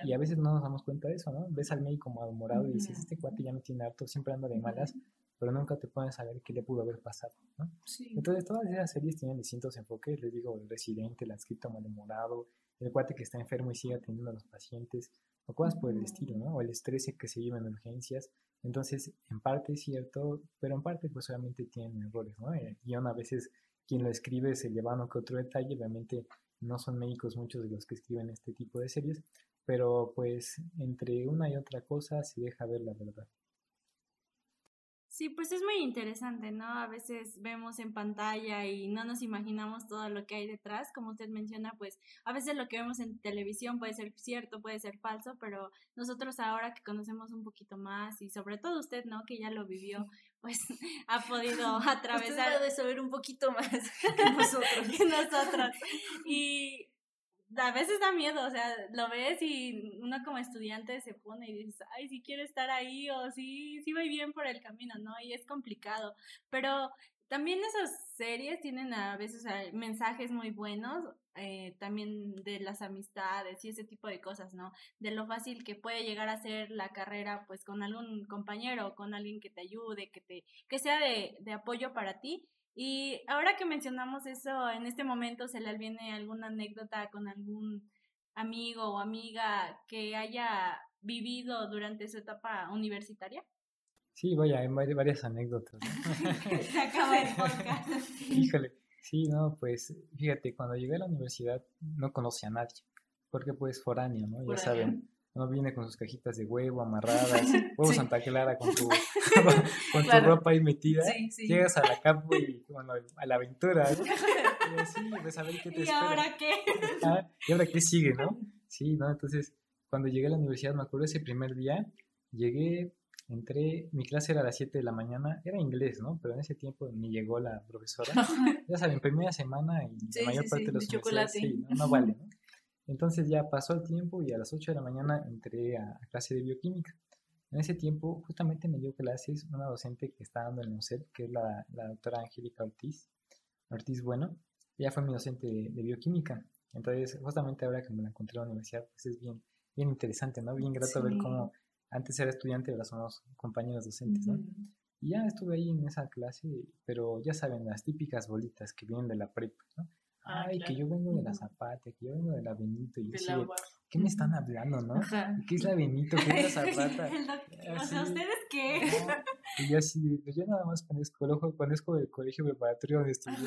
y a veces no nos damos cuenta de eso, ¿no? Ves al médico morado y dices, este cuate ya me tiene harto, siempre anda de malas, pero nunca te pueden saber qué le pudo haber pasado, ¿no? Entonces todas esas series tienen distintos enfoques, les digo, el residente, el adscrito malhumorado, el cuate que está enfermo y sigue atendiendo a los pacientes, o cosas por el estilo, ¿no? O el estrés que se lleva en urgencias. Entonces, en parte es cierto, pero en parte pues obviamente tienen errores, ¿no? El guion a veces quien lo escribe se lleva uno que otro detalle, obviamente no son médicos muchos de los que escriben este tipo de series, pero pues entre una y otra cosa se deja ver la verdad. Sí, pues es muy interesante, ¿no? A veces vemos en pantalla y no nos imaginamos todo lo que hay detrás. Como usted menciona, pues a veces lo que vemos en televisión puede ser cierto, puede ser falso, pero nosotros ahora que conocemos un poquito más y sobre todo usted, ¿no? Que ya lo vivió, pues ha podido atravesar. Usted de saber un poquito más que nosotros. que nosotros. Y a veces da miedo, o sea, lo ves y uno como estudiante se pone y dices, ay, si quiero estar ahí o sí, sí voy bien por el camino, ¿no? Y es complicado, pero también esas series tienen a veces mensajes muy buenos, eh, también de las amistades y ese tipo de cosas, ¿no? De lo fácil que puede llegar a ser la carrera, pues con algún compañero, con alguien que te ayude, que te, que sea de, de apoyo para ti y ahora que mencionamos eso, en este momento se le viene alguna anécdota con algún amigo o amiga que haya vivido durante su etapa universitaria. Sí, vaya, hay varias anécdotas. se acaba el podcast. Híjole, sí, no, pues fíjate, cuando llegué a la universidad no conocía a nadie, porque pues foráneo, ¿no? Ya saben no viene con sus cajitas de huevo amarradas, huevo Santa Clara con tu, con tu ropa ahí metida, llegas a la campo y bueno, a la aventura, ¿no? Y así, pues a ver qué te ¿Y ahora qué? ¿Y ahora qué sigue, no? Sí, ¿no? Entonces, cuando llegué a la universidad, me acuerdo ese primer día, llegué, entré, mi clase era a las 7 de la mañana, era inglés, ¿no? Pero en ese tiempo ni llegó la profesora. ya saben, primera semana y la mayor parte de los universidades, sí, ¿no? no vale, ¿no? Entonces ya pasó el tiempo y a las 8 de la mañana entré a, clase de bioquímica. En ese tiempo justamente me dio clases una docente que está dando el UNCED, que es la, doctora Angélica Ortiz, Ortiz Bueno. Ella fue mi docente de, bioquímica. Entonces justamente ahora que me la encontré en la universidad, pues es bien, bien interesante, ¿no? Bien grato ver cómo antes era estudiante ahora somos compañeros docentes, ¿no? Y ya estuve ahí en esa clase, pero ya saben, las típicas bolitas que vienen de la prepa, ¿no? Ah, Ay, que yo vengo de la Zapata, que yo vengo de la Benito. Y yo ¿qué me están hablando, no? ¿Qué es la Benito? ¿Qué es la Zapata? o sea, ¿ustedes qué? y yo así, pues yo nada más conozco, conozco el colegio preparatorio donde estudié,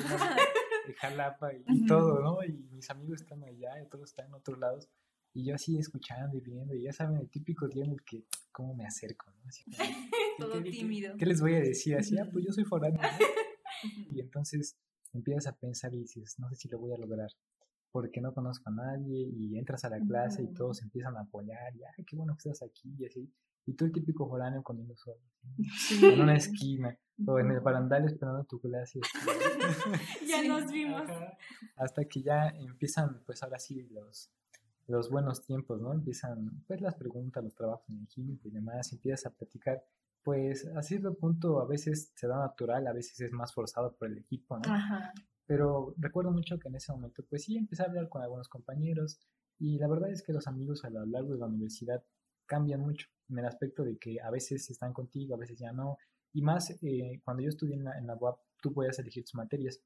de Jalapa y, todo, ¿no? Y mis amigos están allá y todos están en otros lados. Y yo así escuchando y viendo, y ya saben, el típico día en el que, ¿cómo me acerco? ¿no? Así Todo tímido. ¿qué, les voy a decir? Así, ah, pues yo soy foráneo, ¿no? Y entonces empiezas a pensar y dices, no sé si lo voy a lograr. porque no conozco a nadie y entras a la clase y todos empiezan a apoyar y, ay, qué bueno que estás aquí y así. Y tú el típico foráneo comiendo solo, en una esquina o en el barandal esperando tu clase. ya nos vimos. Hasta que ya empiezan, pues ahora sí, los, los buenos tiempos, ¿no? Empiezan, pues las preguntas, los trabajos en equipo y demás, empiezas a platicar. Pues a cierto punto a veces se da natural, a veces es más forzado por el equipo, ¿no? Ajá. Pero recuerdo mucho que en ese momento, pues sí, empecé a hablar con algunos compañeros y la verdad es que los amigos a lo largo de la universidad cambian mucho en el aspecto de que a veces están contigo, a veces ya no. Y más eh, cuando yo estudié en la, en la UAP, tú podías elegir tus materias.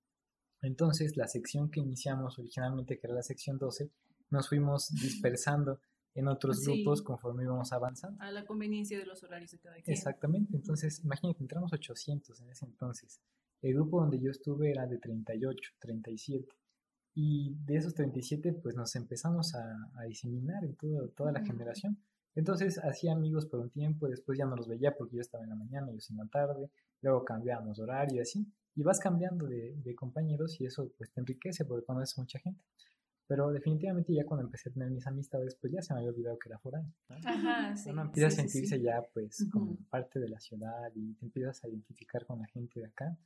Entonces, la sección que iniciamos originalmente, que era la sección 12, nos fuimos dispersando en otros Sí. grupos conforme íbamos avanzando. A la conveniencia de los horarios de cada quien. Exactamente, entonces imagínate, entramos 800 en ese entonces. El grupo donde yo estuve era de 38, 37. Y de esos 37, pues nos empezamos a, a diseminar en todo- toda la generación. Entonces hacía amigos por un tiempo, después ya no los veía porque yo estaba en la mañana, ellos en la tarde, luego cambiábamos horario y así. Y vas cambiando de, de compañeros y eso pues te enriquece porque conoces mucha gente. Pero definitivamente ya cuando empecé a tener mis amistades, pues ya se me había olvidado que era foráneo. ¿no? Ajá, sí. Uno empieza sí, a sentirse sí. ya pues como Ujú. parte de la ciudad y te empiezas a identificar con la gente de acá.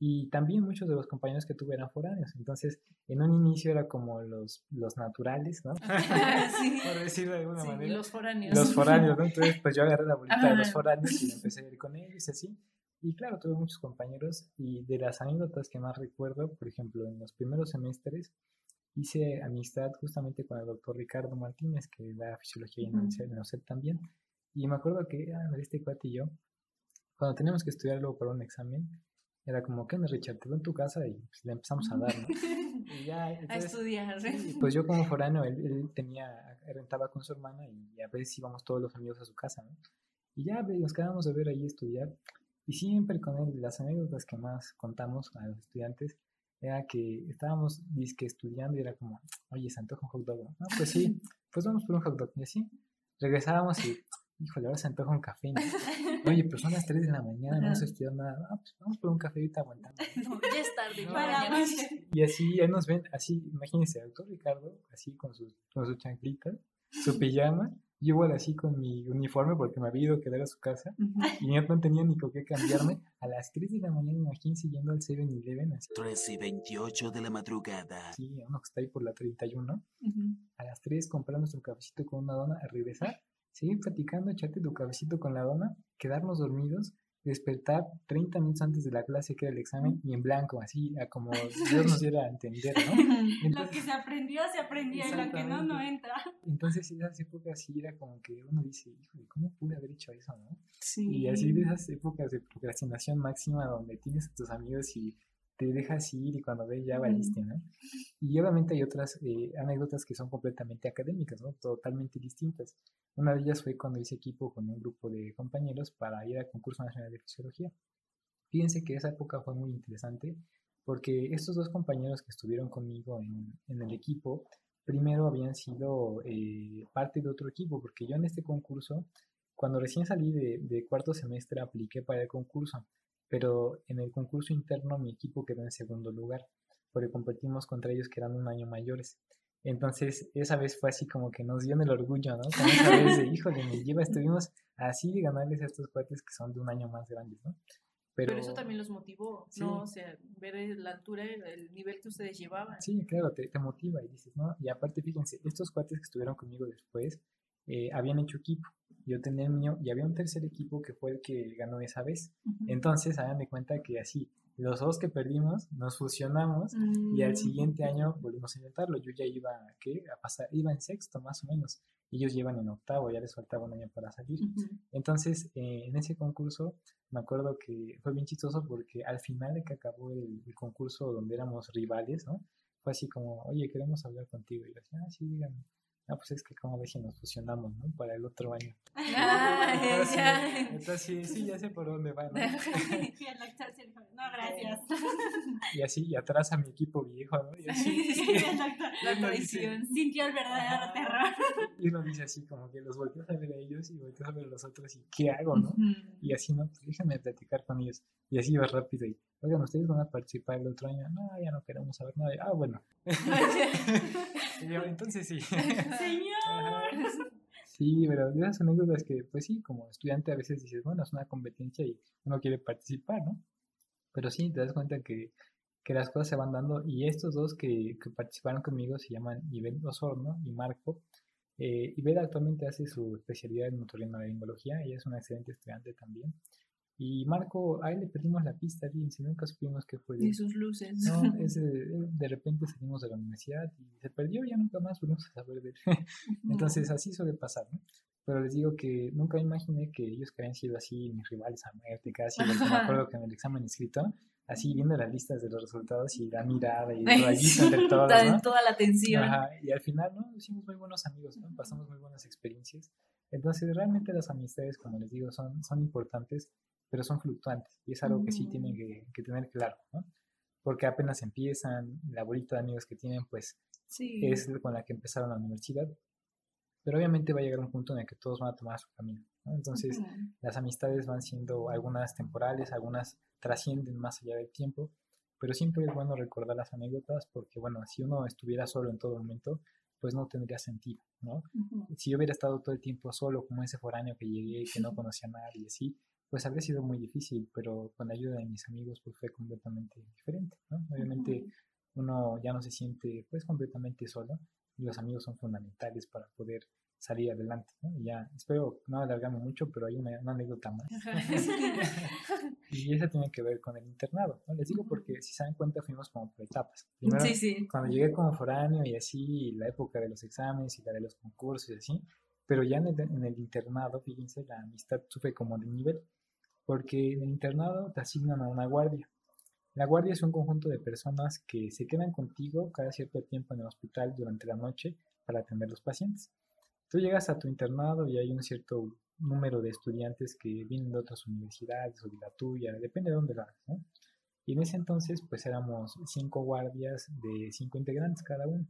Y también muchos de los compañeros que tuve eran foráneos. Entonces, en un inicio era como los, los naturales, ¿no? Sí. Por decirlo de alguna manera. los foráneos. Los foráneos, ¿no? Entonces, pues yo agarré la bolita de los Ajá. foráneos y empecé a ir con ellos y así. Y claro, tuve muchos compañeros y de las anécdotas que más recuerdo, por ejemplo, en los primeros semestres hice amistad justamente con el doctor Ricardo Martínez, que da fisiología Ujú. CEP- en CEP también. Y me acuerdo que ah, este cuate y yo, cuando teníamos que estudiar luego para un examen, era como, ¿qué onda, Richard? Te veo en tu casa y pues, le empezamos a dar, ¿no? Y ya, a entonces, estudiar. Sí, pues yo como foráneo, él, él tenía, rentaba con su hermana y a veces íbamos todos los amigos a su casa, ¿no? Y ya nos quedábamos de ver ahí estudiar. Y siempre con él, las anécdotas que más contamos a los estudiantes, era que estábamos disque estudiando y era como, oye, se antoja un hot dog. No, pues sí, pues vamos por un hot dog. Y así, regresábamos y, híjole, ahora se antoja un café. ¿no? Oye, pero son las 3 de la mañana, no Ajá. estudiado nada. Ah, pues vamos por un café ahorita aguantando. No, ya es tarde. No, Para. Y así, ahí nos ven, así, imagínense, doctor Ricardo, así con sus, con sus chanclitas, su pijama, yo igual así con mi uniforme porque me había ido a quedar a su casa Ujú. y yo no tenía ni con qué cambiarme. A las 3 de la mañana, imagínense, yendo al 7-Eleven, así, 13 y 28 de la madrugada. así, uno que está ahí por la 31, Ujú. a las 3 comprar nuestro cafecito con una dona, a regresar, seguir platicando, echarte tu cafecito con la dona, quedarnos dormidos, despertar 30 minutos antes de la clase que era el examen y en blanco, así, a como Dios nos diera a entender, ¿no? Lo Entonces- que se aprendió, se aprendió y lo que no, no entra. Entonces, en esas épocas sí era como que uno dice, híjole, ¿cómo pude haber hecho eso, no? Sí. Y así de esas épocas de procrastinación máxima donde tienes a tus amigos y te dejas ir y cuando ves ya valiste, ¿no? Y obviamente hay otras eh, anécdotas que son completamente académicas, ¿no? Totalmente distintas. Una de ellas fue cuando hice equipo con un grupo de compañeros para ir al concurso nacional de fisiología. Fíjense que esa época fue muy interesante porque estos dos compañeros que estuvieron conmigo en, en el equipo, primero habían sido eh, parte de otro equipo, porque yo en este concurso, cuando recién salí de, de cuarto semestre, apliqué para el concurso, pero en el concurso interno mi equipo quedó en segundo lugar, porque competimos contra ellos que eran un año mayores. Entonces, esa vez fue así como que nos dio en el orgullo, ¿no? Como esa vez de, híjole, me lleva, estuvimos así de ganarles a estos cuates que son de un año más grandes, ¿no? Pero, eso también los motivó, Sí. ¿no? O sea, ver la altura, el, el nivel que ustedes llevaban. Sí, claro, te, te motiva y dices, ¿no? Y aparte, fíjense, estos cuates que estuvieron conmigo después eh, habían hecho equipo. Yo tenía el mío y había un tercer equipo que fue el que ganó esa vez. Entonces, hagan de cuenta que así, los dos que perdimos, nos fusionamos y al Mm. siguiente año volvimos a intentarlo. Yo ya iba, ¿qué? A pasar, iba en sexto más o menos. Ellos llevan en octavo, ya les faltaba un año para salir. Entonces, eh, en ese concurso, me acuerdo que fue bien chistoso porque al final de que acabó el, el concurso donde éramos rivales, ¿no? Fue así como, oye, queremos hablar contigo. Y yo decía, ah, sí, díganme. Ah, pues es que como ves si nos fusionamos, ¿no? Para el otro año. Ah, Entonces, ya. entonces, sí, sí, ya sé por dónde va, ¿no? Gracias. Y así, y atrás a mi equipo viejo, ¿no? Y así, Sí, el doctor, La traición. Sintió el verdadero terror. Y uno dice así como que los volteas a ver a ellos y volteas a ver a los otros y ¿qué hago, no? Y así, ¿no? Pues déjenme platicar con ellos. Y así vas rápido y, oigan, ¿ustedes van a participar el otro año? No, ya no queremos saber nada. Ah, bueno. Y yo, entonces sí. Señor. Sí, pero de esas anécdotas que, pues sí, como estudiante a veces dices, bueno, es una competencia y uno quiere participar, ¿no? Pero sí, te das cuenta que, que las cosas se van dando y estos dos que, que participaron conmigo se llaman Ibel Osorno y Marco. Eh, Ibel actualmente hace su especialidad en otorrinolaringología, ella es una excelente estudiante también. Y Marco, a él le perdimos la pista, fíjense, nunca supimos qué fue de sus luces. No, ese, de repente salimos de la universidad y se perdió, ya nunca más volvimos a saber de él. Entonces así suele pasar, ¿no? Pero les digo que nunca imaginé que ellos que habían sido así mis rivales a muerte, casi, me acuerdo que en el examen escrito, así viendo las listas de los resultados y la mirada y el rayito entre todos, Toda- ¿no? Toda la tensión. Ajá, y al final, ¿no? Hicimos muy buenos amigos, ¿no? Pasamos muy buenas experiencias. Entonces, realmente las amistades, como les digo, son, son importantes, pero son fluctuantes. Y es algo que sí tienen que, que tener claro, ¿no? Porque apenas empiezan, la bolita de amigos que tienen, pues, Sí. es con la que empezaron la universidad. Pero obviamente va a llegar un punto en el que todos van a tomar su camino, ¿no? Entonces, Ujú. las amistades van siendo algunas temporales, algunas trascienden más allá del tiempo, pero siempre es bueno recordar las anécdotas porque, bueno, si uno estuviera solo en todo momento, pues no tendría sentido, ¿no? Ujú. Si yo hubiera estado todo el tiempo solo, como ese foráneo que llegué, que no conocía a nadie así, pues habría sido muy difícil, pero con la ayuda de mis amigos, pues fue completamente diferente, ¿no? Obviamente uno ya no se siente, pues, completamente solo y los amigos son fundamentales para poder salir adelante, ¿no? Y ya, espero no alargarme mucho, pero hay una, una anécdota más. y esa tiene que ver con el internado, ¿no? Les digo porque si se dan cuenta fuimos como por etapas. Primero, Sí, sí. cuando llegué como foráneo y así, y la época de los exámenes y la de los concursos y así, pero ya en el, en el internado, fíjense, la amistad sube como de nivel, porque en el internado te asignan a una guardia. La guardia es un conjunto de personas que se quedan contigo cada cierto tiempo en el hospital durante la noche para atender los pacientes. Tú llegas a tu internado y hay un cierto número de estudiantes que vienen de otras universidades o de la tuya, depende de dónde lo hagas, ¿no? Y en ese entonces, pues éramos cinco guardias de cinco integrantes cada uno.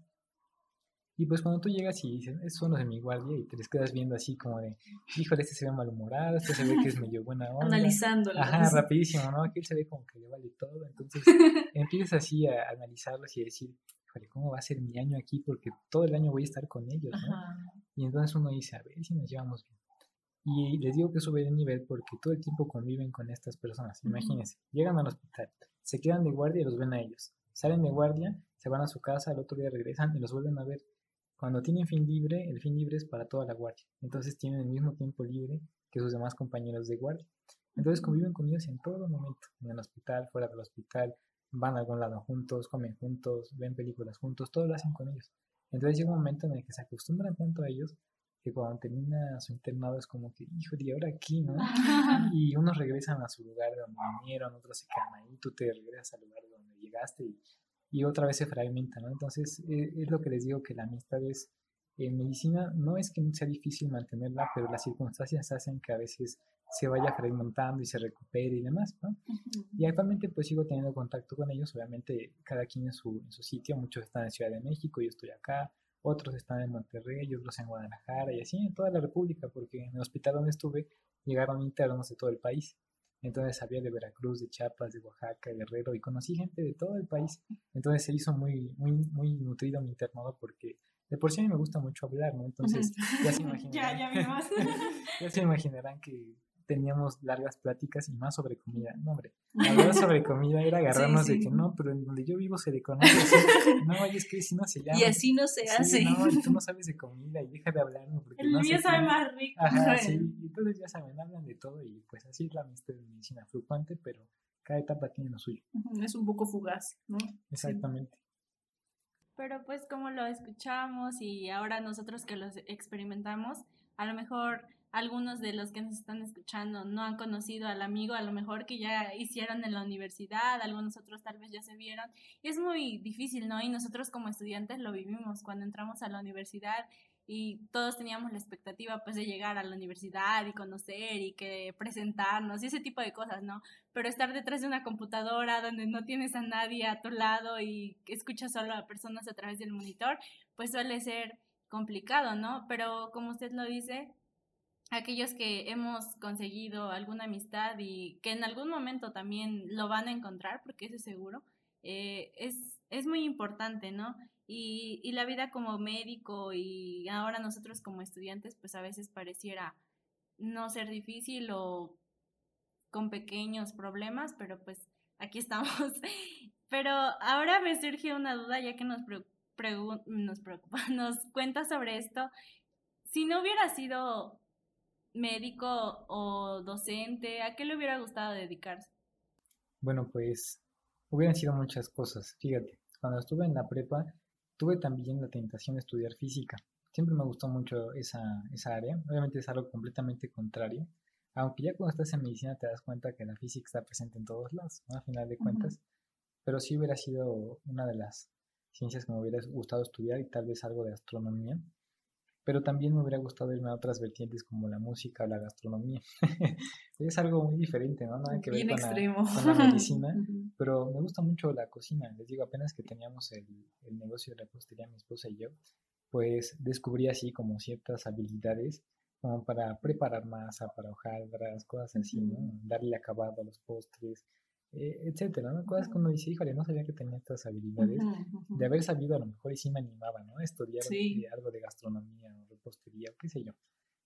Y pues cuando tú llegas y dices, esos son los de mi guardia, y te les quedas viendo así como de, híjole, este se ve malhumorado, este se ve que es medio buena onda. Analizándolas. Ajá, rapidísimo, ¿no? Aquí él se ve como que le vale todo. Entonces empiezas así a analizarlos y a decir, híjole, ¿cómo va a ser mi año aquí? Porque todo el año voy a estar con ellos, ¿no? Ajá. Y entonces uno dice, a ver si nos llevamos bien. Y les digo que sube de nivel porque todo el tiempo conviven con estas personas. Imagínense, llegan al hospital, se quedan de guardia y los ven a ellos. Salen de guardia, se van a su casa, al otro día regresan y los vuelven a ver. Cuando tienen fin libre, el fin libre es para toda la guardia. Entonces tienen el mismo tiempo libre que sus demás compañeros de guardia. Entonces conviven con ellos en todo momento, en el hospital, fuera del hospital, van a algún lado juntos, comen juntos, ven películas juntos, todo lo hacen con ellos. Entonces llega un momento en el que se acostumbran tanto a ellos que cuando termina su internado es como que, hijo, ¿y ahora aquí, no? Y unos regresan a su lugar de donde vinieron, otros se quedan ahí, tú te regresas al lugar de donde llegaste y, y otra vez se fragmenta, ¿no? Entonces eh, es lo que les digo que la amistad es, en medicina no es que sea difícil mantenerla, pero las circunstancias hacen que a veces se vaya fragmentando y se recupere y demás, ¿no? Y actualmente pues sigo teniendo contacto con ellos, obviamente cada quien en su, en su sitio, muchos están en Ciudad de México, yo estoy acá, otros están en Monterrey, otros en Guadalajara y así en toda la República, porque en el hospital donde estuve llegaron internos de todo el país. Entonces había de Veracruz, de Chiapas, de Oaxaca, Guerrero y conocí gente de todo el país. Entonces se hizo muy, muy, muy nutrido mi internado porque de por sí a mí me gusta mucho hablar, ¿no? Entonces ya se imaginarán, Ya, ya vimos. ya se imaginarán que teníamos largas pláticas y más sobre comida. No, hombre, hablar sobre comida era agarrarnos Sí, de que no, pero en donde yo vivo se le conoce así. No, oye, es que si no se llama. Y así no se Sí, hace. no, y tú no sabes de comida y deja de hablarme porque El no mío sabe más rico. Ajá, sí, y entonces ya saben, hablan de todo y pues así es la amistad de medicina fluctuante, pero cada etapa tiene lo suyo. Es un poco fugaz, ¿no? Exactamente. Pero pues como lo escuchamos y ahora nosotros que los experimentamos, a lo mejor algunos de los que nos están escuchando no han conocido al amigo, a lo mejor que ya hicieron en la universidad, algunos otros tal vez ya se vieron. Y es muy difícil, ¿no? Y nosotros como estudiantes lo vivimos cuando entramos a la universidad y todos teníamos la expectativa pues de llegar a la universidad y conocer y que presentarnos y ese tipo de cosas, ¿no? Pero estar detrás de una computadora donde no tienes a nadie a tu lado y escuchas solo a personas a través del monitor, pues suele ser complicado, ¿no? Pero como usted lo dice, aquellos que hemos conseguido alguna amistad y que en algún momento también lo van a encontrar, porque eso es seguro, eh, es, es muy importante, ¿no? Y, y la vida como médico y ahora nosotros como estudiantes, pues a veces pareciera no ser difícil o con pequeños problemas, pero pues aquí estamos. Pero ahora me surge una duda ya que nos, nos preocupa, nos cuenta sobre esto. Si no hubiera sido médico o docente, ¿a qué le hubiera gustado dedicarse? Bueno, pues hubieran sido muchas cosas. Fíjate, cuando estuve en la prepa, tuve también la tentación de estudiar física. Siempre me gustó mucho esa, esa área. Obviamente es algo completamente contrario. Aunque ya cuando estás en medicina te das cuenta que la física está presente en todos lados, ¿no? A final de cuentas. Pero sí hubiera sido una de las ciencias que me hubiera gustado estudiar y tal vez algo de astronomía pero también me hubiera gustado irme a otras vertientes como la música o la gastronomía. es algo muy diferente, ¿no? Nada que ver con la, medicina, pero me gusta mucho la cocina. Les digo, apenas que teníamos el, el negocio de repostería, mi esposa y yo, pues descubrí así como ciertas habilidades como para preparar masa, para hojaldras, cosas así, ¿no? Darle acabado a los postres, eh, etcétera, ¿no? Cosas que uno dice, híjole, no sabía que tenía estas habilidades. De haber sabido, a lo mejor y sí me animaba, ¿no? Estudiar algo de gastronomía o repostería qué sé yo.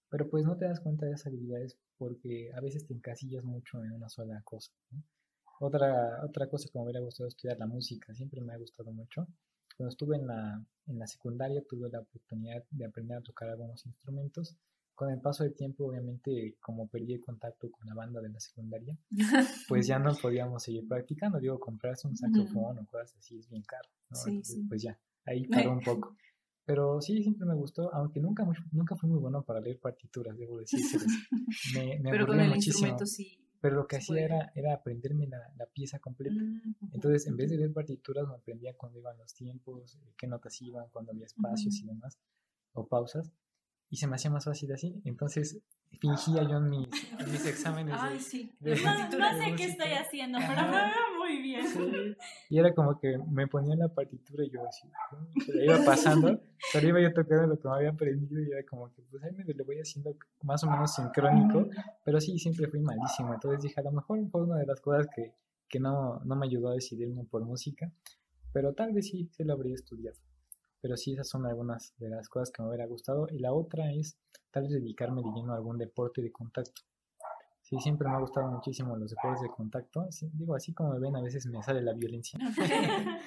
Pero pues no te das cuenta de esas habilidades porque a veces te encasillas mucho en una sola cosa. Otra, otra cosa que me hubiera gustado estudiar, la música, siempre me ha gustado mucho. Cuando estuve en la, en la secundaria tuve la oportunidad de aprender a tocar algunos instrumentos con el paso del tiempo, obviamente, como perdí el contacto con la banda de la secundaria, pues ya no podíamos seguir practicando. Digo, comprarse un saxofón o cosas así es bien caro, ¿no? Pues ya, ahí paró un poco. Pero sí, siempre me gustó, aunque nunca, nunca fui muy bueno para leer partituras, debo decir. Me, me Pero con el muchísimo. instrumento sí. Pero lo que hacía era, era aprenderme la, la pieza completa. Mm, Entonces, en vez de leer partituras, me aprendía cuándo iban los tiempos, eh, qué notas iban, cuándo había espacios y demás, o pausas y se me hacía más fácil así. Entonces fingía yo en mis, mis exámenes. Ay, sí. no, sé qué estoy haciendo, pero me veo muy bien. Y era como que me ponía la partitura y yo así, se iba pasando, pero iba yo tocando lo que me había aprendido y era como que, pues ahí me lo voy haciendo más o menos sincrónico, pero sí, siempre fui malísimo. Entonces dije, a lo mejor fue una de las cosas que, que no, no me ayudó a decidirme por música, pero tal vez sí, se lo habría estudiado. Pero sí, esas son algunas de las cosas que me hubiera gustado. Y la otra es tal vez dedicarme de lleno a algún deporte de contacto. Sí, siempre me ha gustado muchísimo los deportes de contacto. digo, así como me ven, a veces me sale la violencia.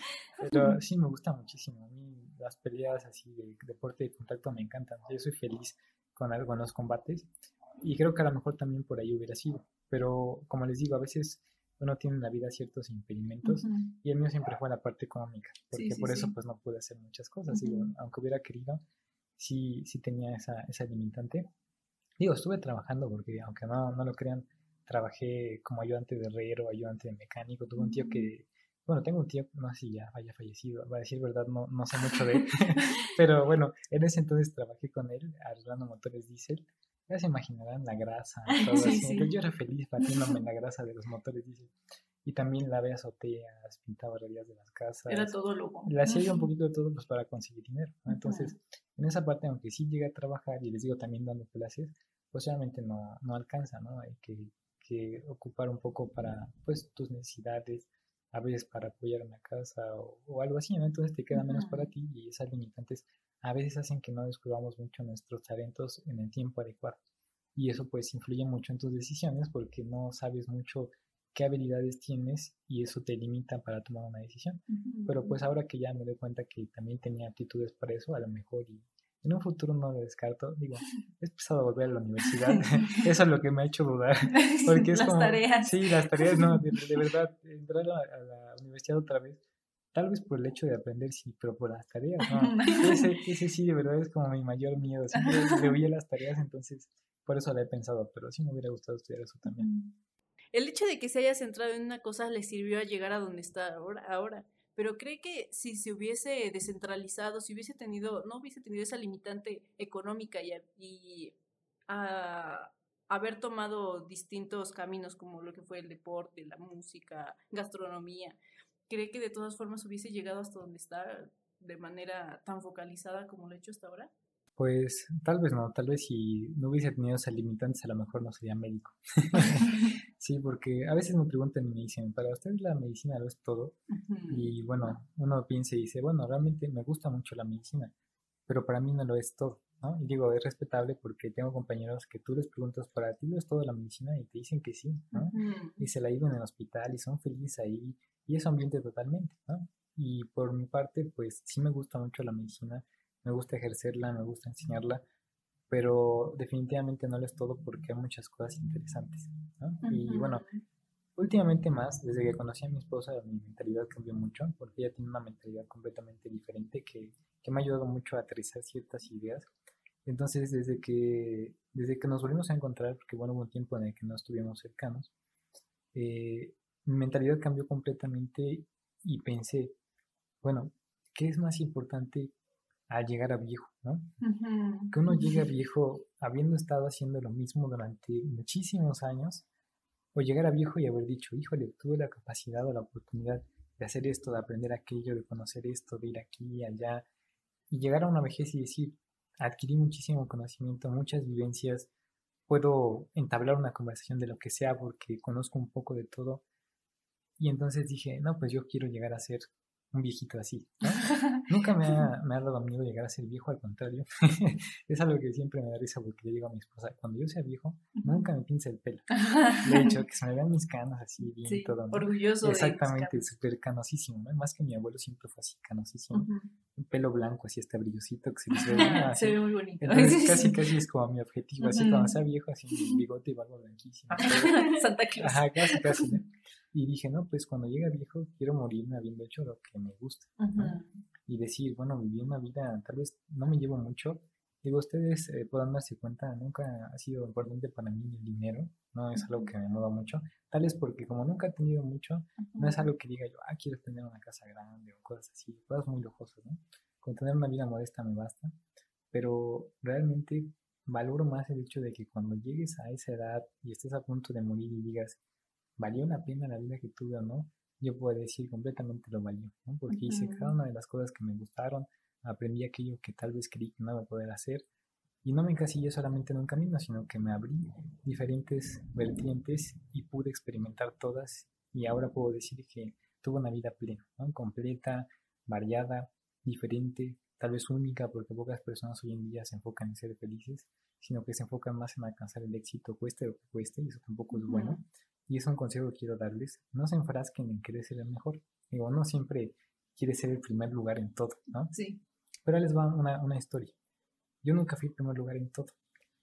Pero sí, me gusta muchísimo. A mí las peleas así de deporte de contacto me encantan. Yo soy feliz con algunos combates. Y creo que a lo mejor también por ahí hubiera sido. Pero como les digo, a veces uno tiene en la vida ciertos impedimentos y el mío siempre fue la parte económica, porque por eso pues no pude hacer muchas cosas, digo, aunque hubiera querido, sí, sí tenía esa, esa limitante. Digo, estuve trabajando porque aunque no, no lo crean, trabajé como ayudante de herrero, ayudante de mecánico, tuve un tío que, bueno, tengo un tío, no sé si ya haya fallecido, va a decir verdad, no, no sé mucho de él, pero bueno, en ese entonces trabajé con él arreglando motores diésel ya se imaginarán la grasa, todo así. Yo era feliz batiéndome la grasa de los motores, dice. Y también lavé azoteas, pintaba realidades de las casas. Era todo loco. Le hacía yo un poquito de todo pues, para conseguir dinero. Entonces, en esa parte, aunque sí llegué a trabajar y les digo también dando clases, pues obviamente no, no alcanza, ¿no? Hay que, que ocupar un poco para pues tus necesidades, a veces para apoyar una casa o, algo así, ¿no? Entonces te queda menos para ti y esas limitantes a veces hacen que no descubramos mucho nuestros talentos en el tiempo adecuado. Y eso pues influye mucho en tus decisiones porque no sabes mucho qué habilidades tienes y eso te limita para tomar una decisión. Pero pues ahora que ya me doy cuenta que también tenía aptitudes para eso, a lo mejor y en un futuro no lo descarto. Digo, es pesado volver a la universidad. eso es lo que me ha hecho dudar. Porque es las tareas. Sí, las tareas, no, de, verdad, entrar a la universidad otra vez Tal vez por el hecho de aprender, sí, pero por las tareas, no. ese, ese sí, de verdad es como mi mayor miedo. Siempre le las tareas, entonces por eso la he pensado, pero sí me hubiera gustado estudiar eso también. El hecho de que se haya centrado en una cosa le sirvió a llegar a donde está ahora. ahora. pero cree que si se hubiese descentralizado, si hubiese tenido, no hubiese tenido esa limitante económica y, y a, haber tomado distintos caminos como lo que fue el deporte, la música, gastronomía, ¿cree que de todas formas hubiese llegado hasta donde está de manera tan focalizada como lo ha hecho hasta ahora? Pues tal vez no, tal vez si no hubiese tenido esas limitantes a lo mejor no sería médico. sí, porque a veces me preguntan y me dicen, para usted la medicina lo es todo. Y bueno, uno piensa y dice, bueno, realmente me gusta mucho la medicina, pero para mí no lo es todo. ¿No? Y digo, es respetable porque tengo compañeros que tú les preguntas, ¿para ti lo es todo la medicina? Y te dicen que sí, ¿no? Y se la viven en el hospital y son felices ahí y es ambiente totalmente, ¿no? Y por mi parte, pues sí me gusta mucho la medicina me gusta ejercerla, me gusta enseñarla, pero definitivamente no lo es todo porque hay muchas cosas interesantes. Y bueno, últimamente más, desde que conocí a mi esposa, mi mentalidad cambió mucho porque ella tiene una mentalidad completamente diferente que, que me ha ayudado mucho a aterrizar ciertas ideas. Entonces, desde que, desde que nos volvimos a encontrar, porque bueno, hubo un tiempo en el que no estuvimos cercanos, eh, mi mentalidad cambió completamente y pensé, bueno, ¿qué es más importante a llegar a viejo, ¿no? Que uno llegue a viejo habiendo estado haciendo lo mismo durante muchísimos años, o llegar a viejo y haber dicho, híjole, tuve la capacidad o la oportunidad de hacer esto, de aprender aquello, de conocer esto, de ir aquí y allá, y llegar a una vejez y decir, adquirí muchísimo conocimiento, muchas vivencias, puedo entablar una conversación de lo que sea porque conozco un poco de todo. Y entonces dije, no, pues yo quiero llegar a ser un viejito así. Nunca me ha, me ha, dado miedo llegar a ser viejo, al contrario. es algo que siempre me da risa porque le digo a mi esposa, cuando yo sea viejo, nunca me pince el pelo. De hecho, que se me vean mis canas así bien todo. Orgulloso. Exactamente, súper canosísimo, ¿no? Más que mi abuelo siempre fue así canosísimo. Un pelo blanco, así este brillosito que se les ve. se ve muy bonito. Entonces, casi, casi es como mi objetivo. Así cuando sea viejo, así bigote y barba blanquísimo. Santa Claus. Ajá, casi, casi. Y dije, no, pues cuando llegue viejo quiero morirme habiendo hecho lo que me gusta. Y decir, bueno, viví una vida, tal vez no me llevo mucho. Digo, ustedes eh, puedan darse cuenta, nunca ha sido importante para mí el dinero, no es algo que me mueva mucho. Tal vez porque como nunca he tenido mucho, no es algo que diga yo, ah, quiero tener una casa grande o cosas así, cosas muy lujosas, ¿no? Con tener una vida modesta me basta. Pero realmente valoro más el hecho de que cuando llegues a esa edad y estés a punto de morir y digas, ¿valió la pena la vida que tuve o no? Yo puedo decir completamente lo valió, ¿no? Porque hice cada una de las cosas que me gustaron, aprendí aquello que tal vez creí que no iba a poder hacer y no me encasillé solamente en un camino, sino que me abrí diferentes vertientes y pude experimentar todas y ahora puedo decir que tuve una vida plena, ¿no? completa, variada, diferente, tal vez única, porque pocas personas hoy en día se enfocan en ser felices, sino que se enfocan más en alcanzar el éxito, cueste lo que cueste, y eso tampoco es bueno. Y es un consejo que quiero darles. No se enfrasquen en querer ser el mejor. Digo, no siempre quiere ser el primer lugar en todo, ¿no? Sí. Pero les va una, una historia. Yo nunca fui el primer lugar en todo.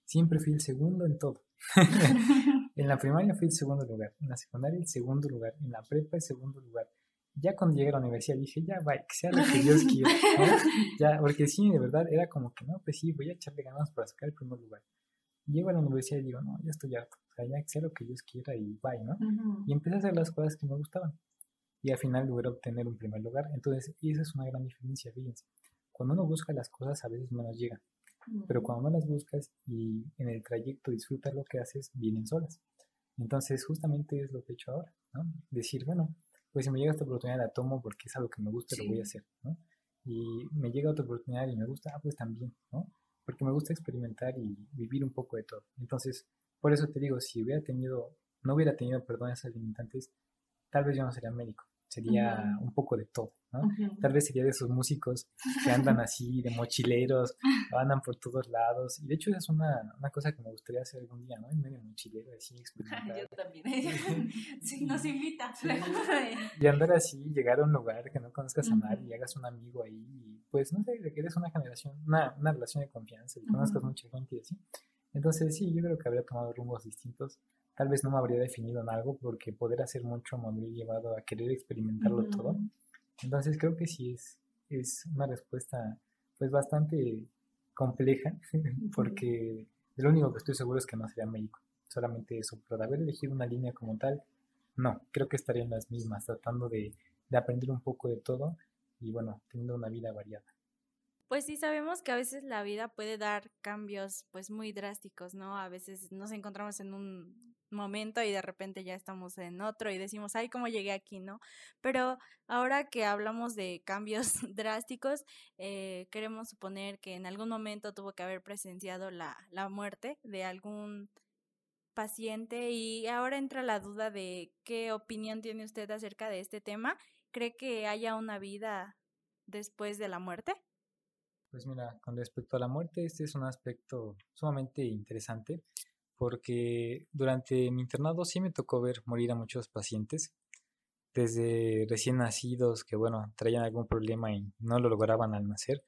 Siempre fui el segundo en todo. en la primaria fui el segundo lugar. En la secundaria el segundo lugar. En la prepa el segundo lugar. Ya cuando llegué a la universidad dije, ya, va, que sea lo que Dios quiera. Ya, porque sí, de verdad, era como que no, pues sí, voy a echarle ganas para sacar el primer lugar. Llego a la universidad y digo, no, ya estoy harto ya que sea lo que Dios quiera y bye, ¿no? Y empecé a hacer las cosas que me gustaban. Y al final logré obtener un primer lugar. Entonces, esa es una gran diferencia, fíjense. Cuando uno busca las cosas, a veces menos llegan. Pero cuando no las buscas y en el trayecto disfrutas lo que haces, vienen solas. Entonces, justamente es lo que he hecho ahora, ¿no? Decir, bueno, pues si me llega esta oportunidad la tomo porque es algo que me gusta, lo voy a hacer, ¿no? Y me llega otra oportunidad y me gusta, ah, pues también, ¿no? Porque me gusta experimentar y vivir un poco de todo. Entonces, por eso te digo, si hubiera tenido, no hubiera tenido, perdón, esas limitantes, tal vez yo no sería médico, sería un poco de todo, ¿no? Tal vez sería de esos músicos que andan así, de mochileros, andan por todos lados. Y de hecho es una, una cosa que me gustaría hacer algún día, ¿no? En medio mochilero, así, experimentar. yo también. sí, nos invita. Y andar así, llegar a un lugar que no conozcas a nadie y hagas un amigo ahí, y pues no sé, eres una generación, una, una relación de confianza y conozcas mucha gente y así. Entonces sí, yo creo que habría tomado rumbos distintos. Tal vez no me habría definido en algo porque poder hacer mucho me habría llevado a querer experimentarlo todo. Entonces creo que sí es, es una respuesta pues bastante compleja porque lo único que estoy seguro es que no sería médico. Solamente eso, pero de haber elegido una línea como tal, no, creo que estaría en las mismas, tratando de, de aprender un poco de todo y bueno, teniendo una vida variada. Pues sí, sabemos que a veces la vida puede dar cambios pues muy drásticos, ¿no? A veces nos encontramos en un momento y de repente ya estamos en otro y decimos, ay, ¿cómo llegué aquí, no? Pero ahora que hablamos de cambios drásticos, eh, queremos suponer que en algún momento tuvo que haber presenciado la, la muerte de algún paciente y ahora entra la duda de qué opinión tiene usted acerca de este tema. ¿Cree que haya una vida después de la muerte? Pues mira, con respecto a la muerte, este es un aspecto sumamente interesante porque durante mi internado sí me tocó ver morir a muchos pacientes, desde recién nacidos que bueno, traían algún problema y no lo lograban al nacer,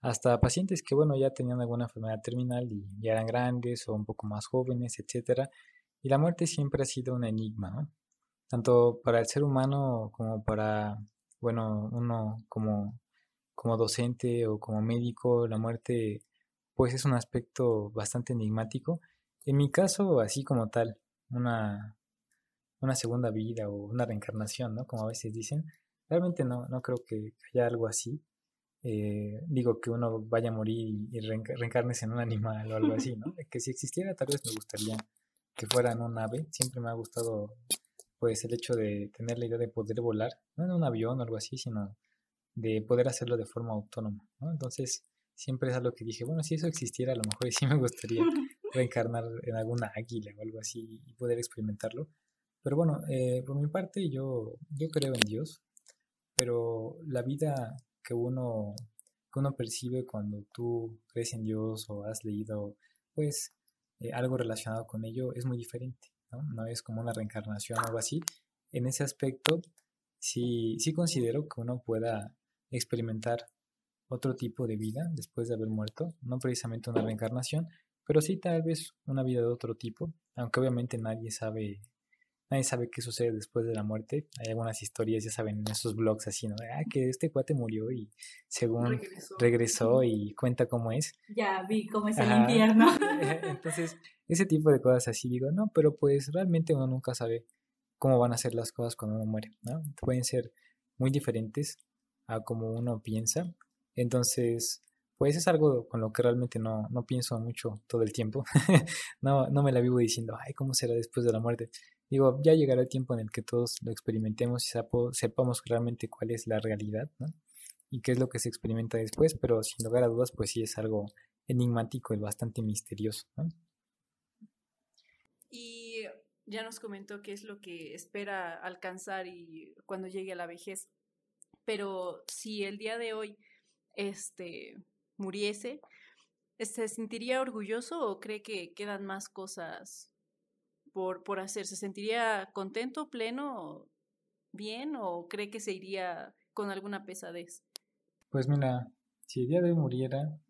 hasta pacientes que bueno, ya tenían alguna enfermedad terminal y ya eran grandes o un poco más jóvenes, etcétera. Y la muerte siempre ha sido un enigma, ¿no? Tanto para el ser humano como para, bueno, uno como como docente o como médico, la muerte pues es un aspecto bastante enigmático. En mi caso, así como tal, una, una segunda vida o una reencarnación, ¿no? Como a veces dicen, realmente no, no creo que haya algo así. Eh, digo que uno vaya a morir y reencarnes en un animal o algo así, ¿no? Que si existiera tal vez me gustaría que fuera en un ave. Siempre me ha gustado pues el hecho de tener la idea de poder volar, no en un avión o algo así, sino de poder hacerlo de forma autónoma, ¿no? Entonces, siempre es algo que dije, bueno, si eso existiera, a lo mejor sí me gustaría reencarnar en alguna águila o algo así y poder experimentarlo. Pero bueno, eh, por mi parte yo, yo creo en Dios, pero la vida que uno, que uno percibe cuando tú crees en Dios o has leído pues eh, algo relacionado con ello es muy diferente, ¿no? No es como una reencarnación o algo así. En ese aspecto, sí, sí considero que uno pueda experimentar otro tipo de vida después de haber muerto, no precisamente una reencarnación, pero sí tal vez una vida de otro tipo, aunque obviamente nadie sabe, nadie sabe qué sucede después de la muerte. Hay algunas historias, ya saben, en esos blogs así, ¿no? Ah, que este cuate murió y según regresó, y cuenta cómo es. Ya vi cómo es el infierno. Entonces, ese tipo de cosas así digo, no, pero pues realmente uno nunca sabe cómo van a ser las cosas cuando uno muere, ¿no? Pueden ser muy diferentes a como uno piensa. Entonces, pues es algo con lo que realmente no, no pienso mucho todo el tiempo. no, no me la vivo diciendo, ay, ¿cómo será después de la muerte? Digo, ya llegará el tiempo en el que todos lo experimentemos y sepamos realmente cuál es la realidad, ¿no? Y qué es lo que se experimenta después, pero sin lugar a dudas, pues sí es algo enigmático y bastante misterioso, ¿no? Y ya nos comentó qué es lo que espera alcanzar y cuando llegue a la vejez pero si el día de hoy este, muriese, ¿se sentiría orgulloso o cree que quedan más cosas por, por hacer? ¿Se sentiría contento, pleno, bien o cree que se iría con alguna pesadez? Pues mira, si el día de hoy muriera,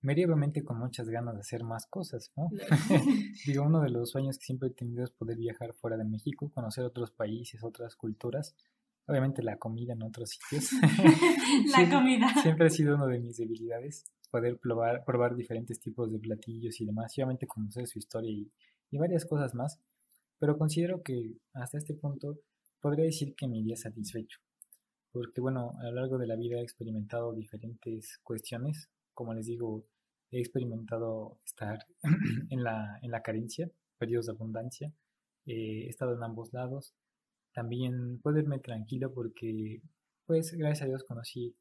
me iría obviamente con muchas ganas de hacer más cosas, ¿no? Digo, uno de los sueños que siempre he tenido es poder viajar fuera de México, conocer otros países, otras culturas Obviamente la comida en otros sitios. la comida. Siempre ha sido una de mis debilidades, poder probar, probar diferentes tipos de platillos y demás, y obviamente conocer su historia y, y varias cosas más. Pero considero que hasta este punto podría decir que me iría satisfecho. Porque bueno, a lo largo de la vida he experimentado diferentes cuestiones. Como les digo, he experimentado estar en la, en la carencia, periodos de abundancia. he estado en ambos lados también puedo irme tranquilo porque, pues, gracias a Dios conocí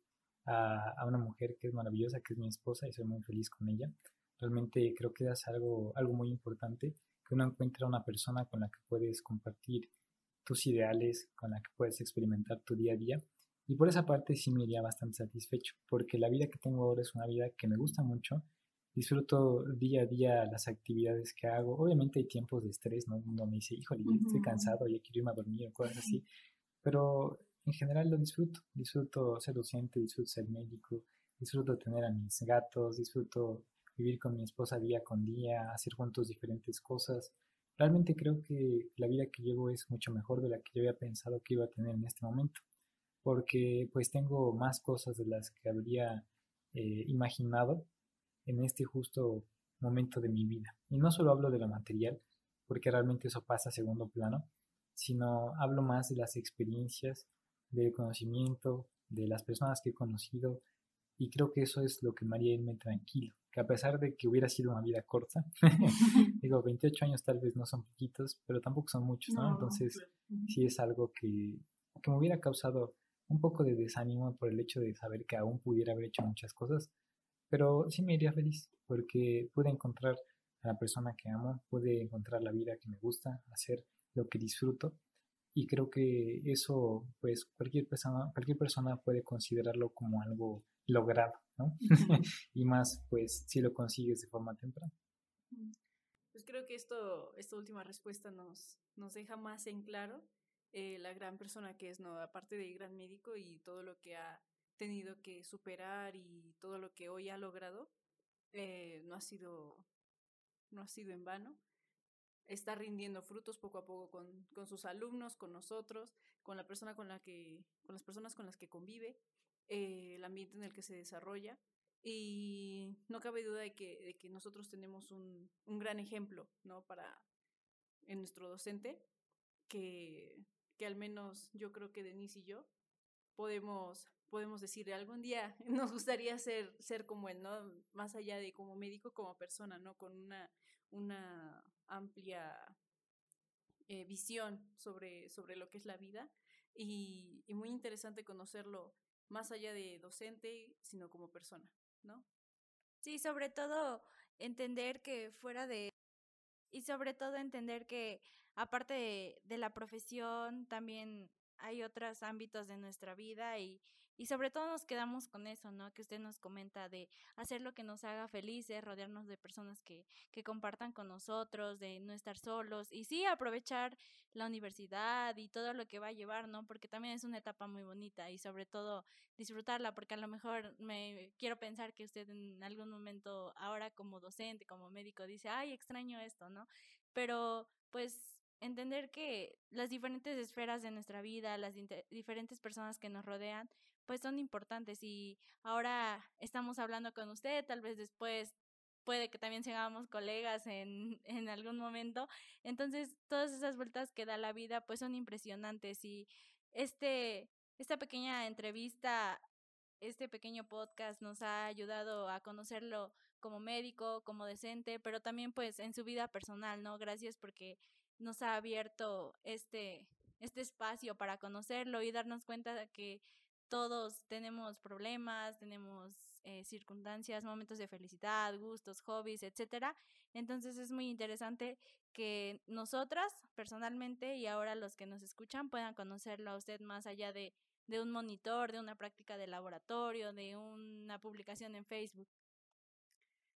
a, una mujer que es maravillosa, que es mi esposa y soy muy feliz con ella. Realmente creo que es algo, algo muy importante, que uno encuentra una persona con la que puedes compartir tus ideales, con la que puedes experimentar tu día a día. Y por esa parte sí me iría bastante satisfecho, porque la vida que tengo ahora es una vida que me gusta mucho, disfruto día a día las actividades que hago. Obviamente hay tiempos de estrés, ¿no? Uno me dice, híjole, ya estoy cansado, ya quiero irme a dormir o cosas así. Pero en general lo disfruto. Disfruto ser docente, disfruto ser médico, disfruto tener a mis gatos, disfruto vivir con mi esposa día con día, hacer juntos diferentes cosas. Realmente creo que la vida que llevo es mucho mejor de la que yo había pensado que iba a tener en este momento. Porque pues tengo más cosas de las que habría eh, imaginado en este justo momento de mi vida. Y no solo hablo de lo material, porque realmente eso pasa a segundo plano, sino hablo más de las experiencias del conocimiento, de las personas que he conocido, y creo que eso es lo que me haría irme tranquilo, que a pesar de que hubiera sido una vida corta, digo, 28 años tal vez no son poquitos, pero tampoco son muchos, ¿no? No, Entonces, sí es algo que, que me hubiera causado un poco de desánimo por el hecho de saber que aún pudiera haber hecho muchas cosas, pero sí me iría feliz porque pude encontrar a la persona que amo, pude encontrar la vida que me gusta, hacer lo que disfruto y creo que eso pues cualquier persona, cualquier persona puede considerarlo como algo logrado, ¿no? y más pues si lo consigues de forma temprana. Pues creo que esto, esta última respuesta nos, nos deja más en claro eh, la gran persona que es, ¿no? Aparte de gran médico y todo lo que ha tenido que superar y todo lo que hoy ha logrado, eh, no ha sido, no ha sido en vano. Está rindiendo frutos poco a poco con, con sus alumnos, con nosotros, con la persona con la que, con las personas con las que convive, eh, el ambiente en el que se desarrolla. Y no cabe duda de que, de que nosotros tenemos un, un gran ejemplo, ¿no? Para en nuestro docente, que, que al menos yo creo que Denise y yo podemos, podemos decir algún día nos gustaría ser, ser como él, ¿no? Más allá de como médico, como persona, ¿no? Con una, una amplia eh, visión sobre, sobre lo que es la vida y, muy interesante conocerlo más allá de docente, sino como persona, ¿no? Sí, sobre todo entender que fuera de... Y sobre todo entender que aparte de, de la profesión también hay otros ámbitos de nuestra vida y, y sobre todo nos quedamos con eso, ¿no? Que usted nos comenta de hacer lo que nos haga felices, rodearnos de personas que, que compartan con nosotros, de no estar solos y sí aprovechar la universidad y todo lo que va a llevar, ¿no? Porque también es una etapa muy bonita y sobre todo disfrutarla, porque a lo mejor me quiero pensar que usted en algún momento ahora como docente, como médico dice, ay, extraño esto, ¿no? Pero pues entender que las diferentes esferas de nuestra vida, las diferentes personas que nos rodean, pues son importantes y ahora estamos hablando con usted, tal vez después puede que también seamos colegas en, en algún momento. Entonces, todas esas vueltas que da la vida, pues son impresionantes y este, esta pequeña entrevista, este pequeño podcast nos ha ayudado a conocerlo como médico, como decente, pero también pues en su vida personal, ¿no? Gracias porque nos ha abierto este, este espacio para conocerlo y darnos cuenta de que todos tenemos problemas, tenemos eh, circunstancias, momentos de felicidad, gustos, hobbies, etcétera. Entonces es muy interesante que nosotras personalmente y ahora los que nos escuchan puedan conocerlo a usted más allá de, de un monitor, de una práctica de laboratorio, de una publicación en Facebook.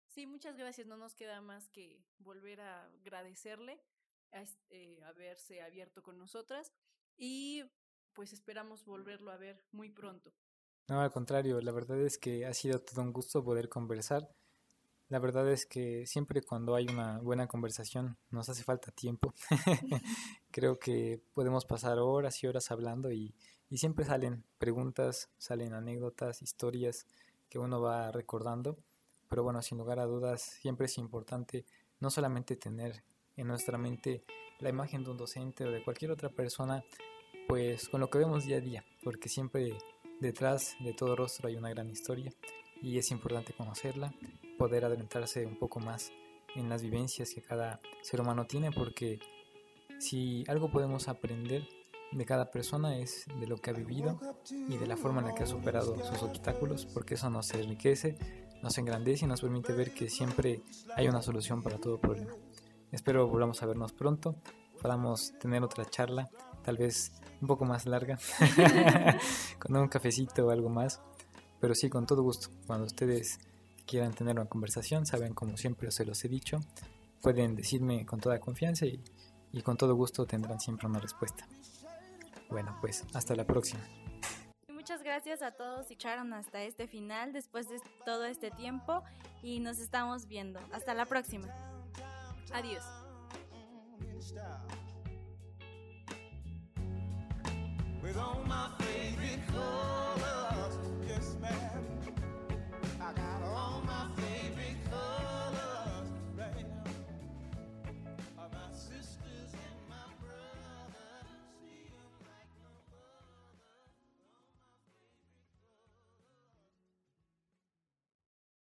Sí, muchas gracias. No nos queda más que volver a agradecerle a eh, haberse abierto con nosotras y pues esperamos volverlo a ver muy pronto. No, al contrario, la verdad es que ha sido todo un gusto poder conversar. La verdad es que siempre cuando hay una buena conversación nos hace falta tiempo. Creo que podemos pasar horas y horas hablando y, y siempre salen preguntas, salen anécdotas, historias que uno va recordando. Pero bueno, sin lugar a dudas, siempre es importante no solamente tener en nuestra mente la imagen de un docente o de cualquier otra persona, pues con lo que vemos día a día, porque siempre detrás de todo rostro hay una gran historia y es importante conocerla, poder adentrarse un poco más en las vivencias que cada ser humano tiene, porque si algo podemos aprender de cada persona es de lo que ha vivido y de la forma en la que ha superado sus obstáculos, porque eso nos enriquece, nos engrandece y nos permite ver que siempre hay una solución para todo problema. Espero volvamos a vernos pronto, podamos tener otra charla, tal vez un poco más larga, con un cafecito o algo más, pero sí, con todo gusto. Cuando ustedes quieran tener una conversación, saben, como siempre se los he dicho, pueden decirme con toda confianza y, y con todo gusto tendrán siempre una respuesta. Bueno, pues hasta la próxima. Muchas gracias a todos que echaron hasta este final después de todo este tiempo y nos estamos viendo. Hasta la próxima. Adiós. With all my favorite colors. Yes, ma'am. I got all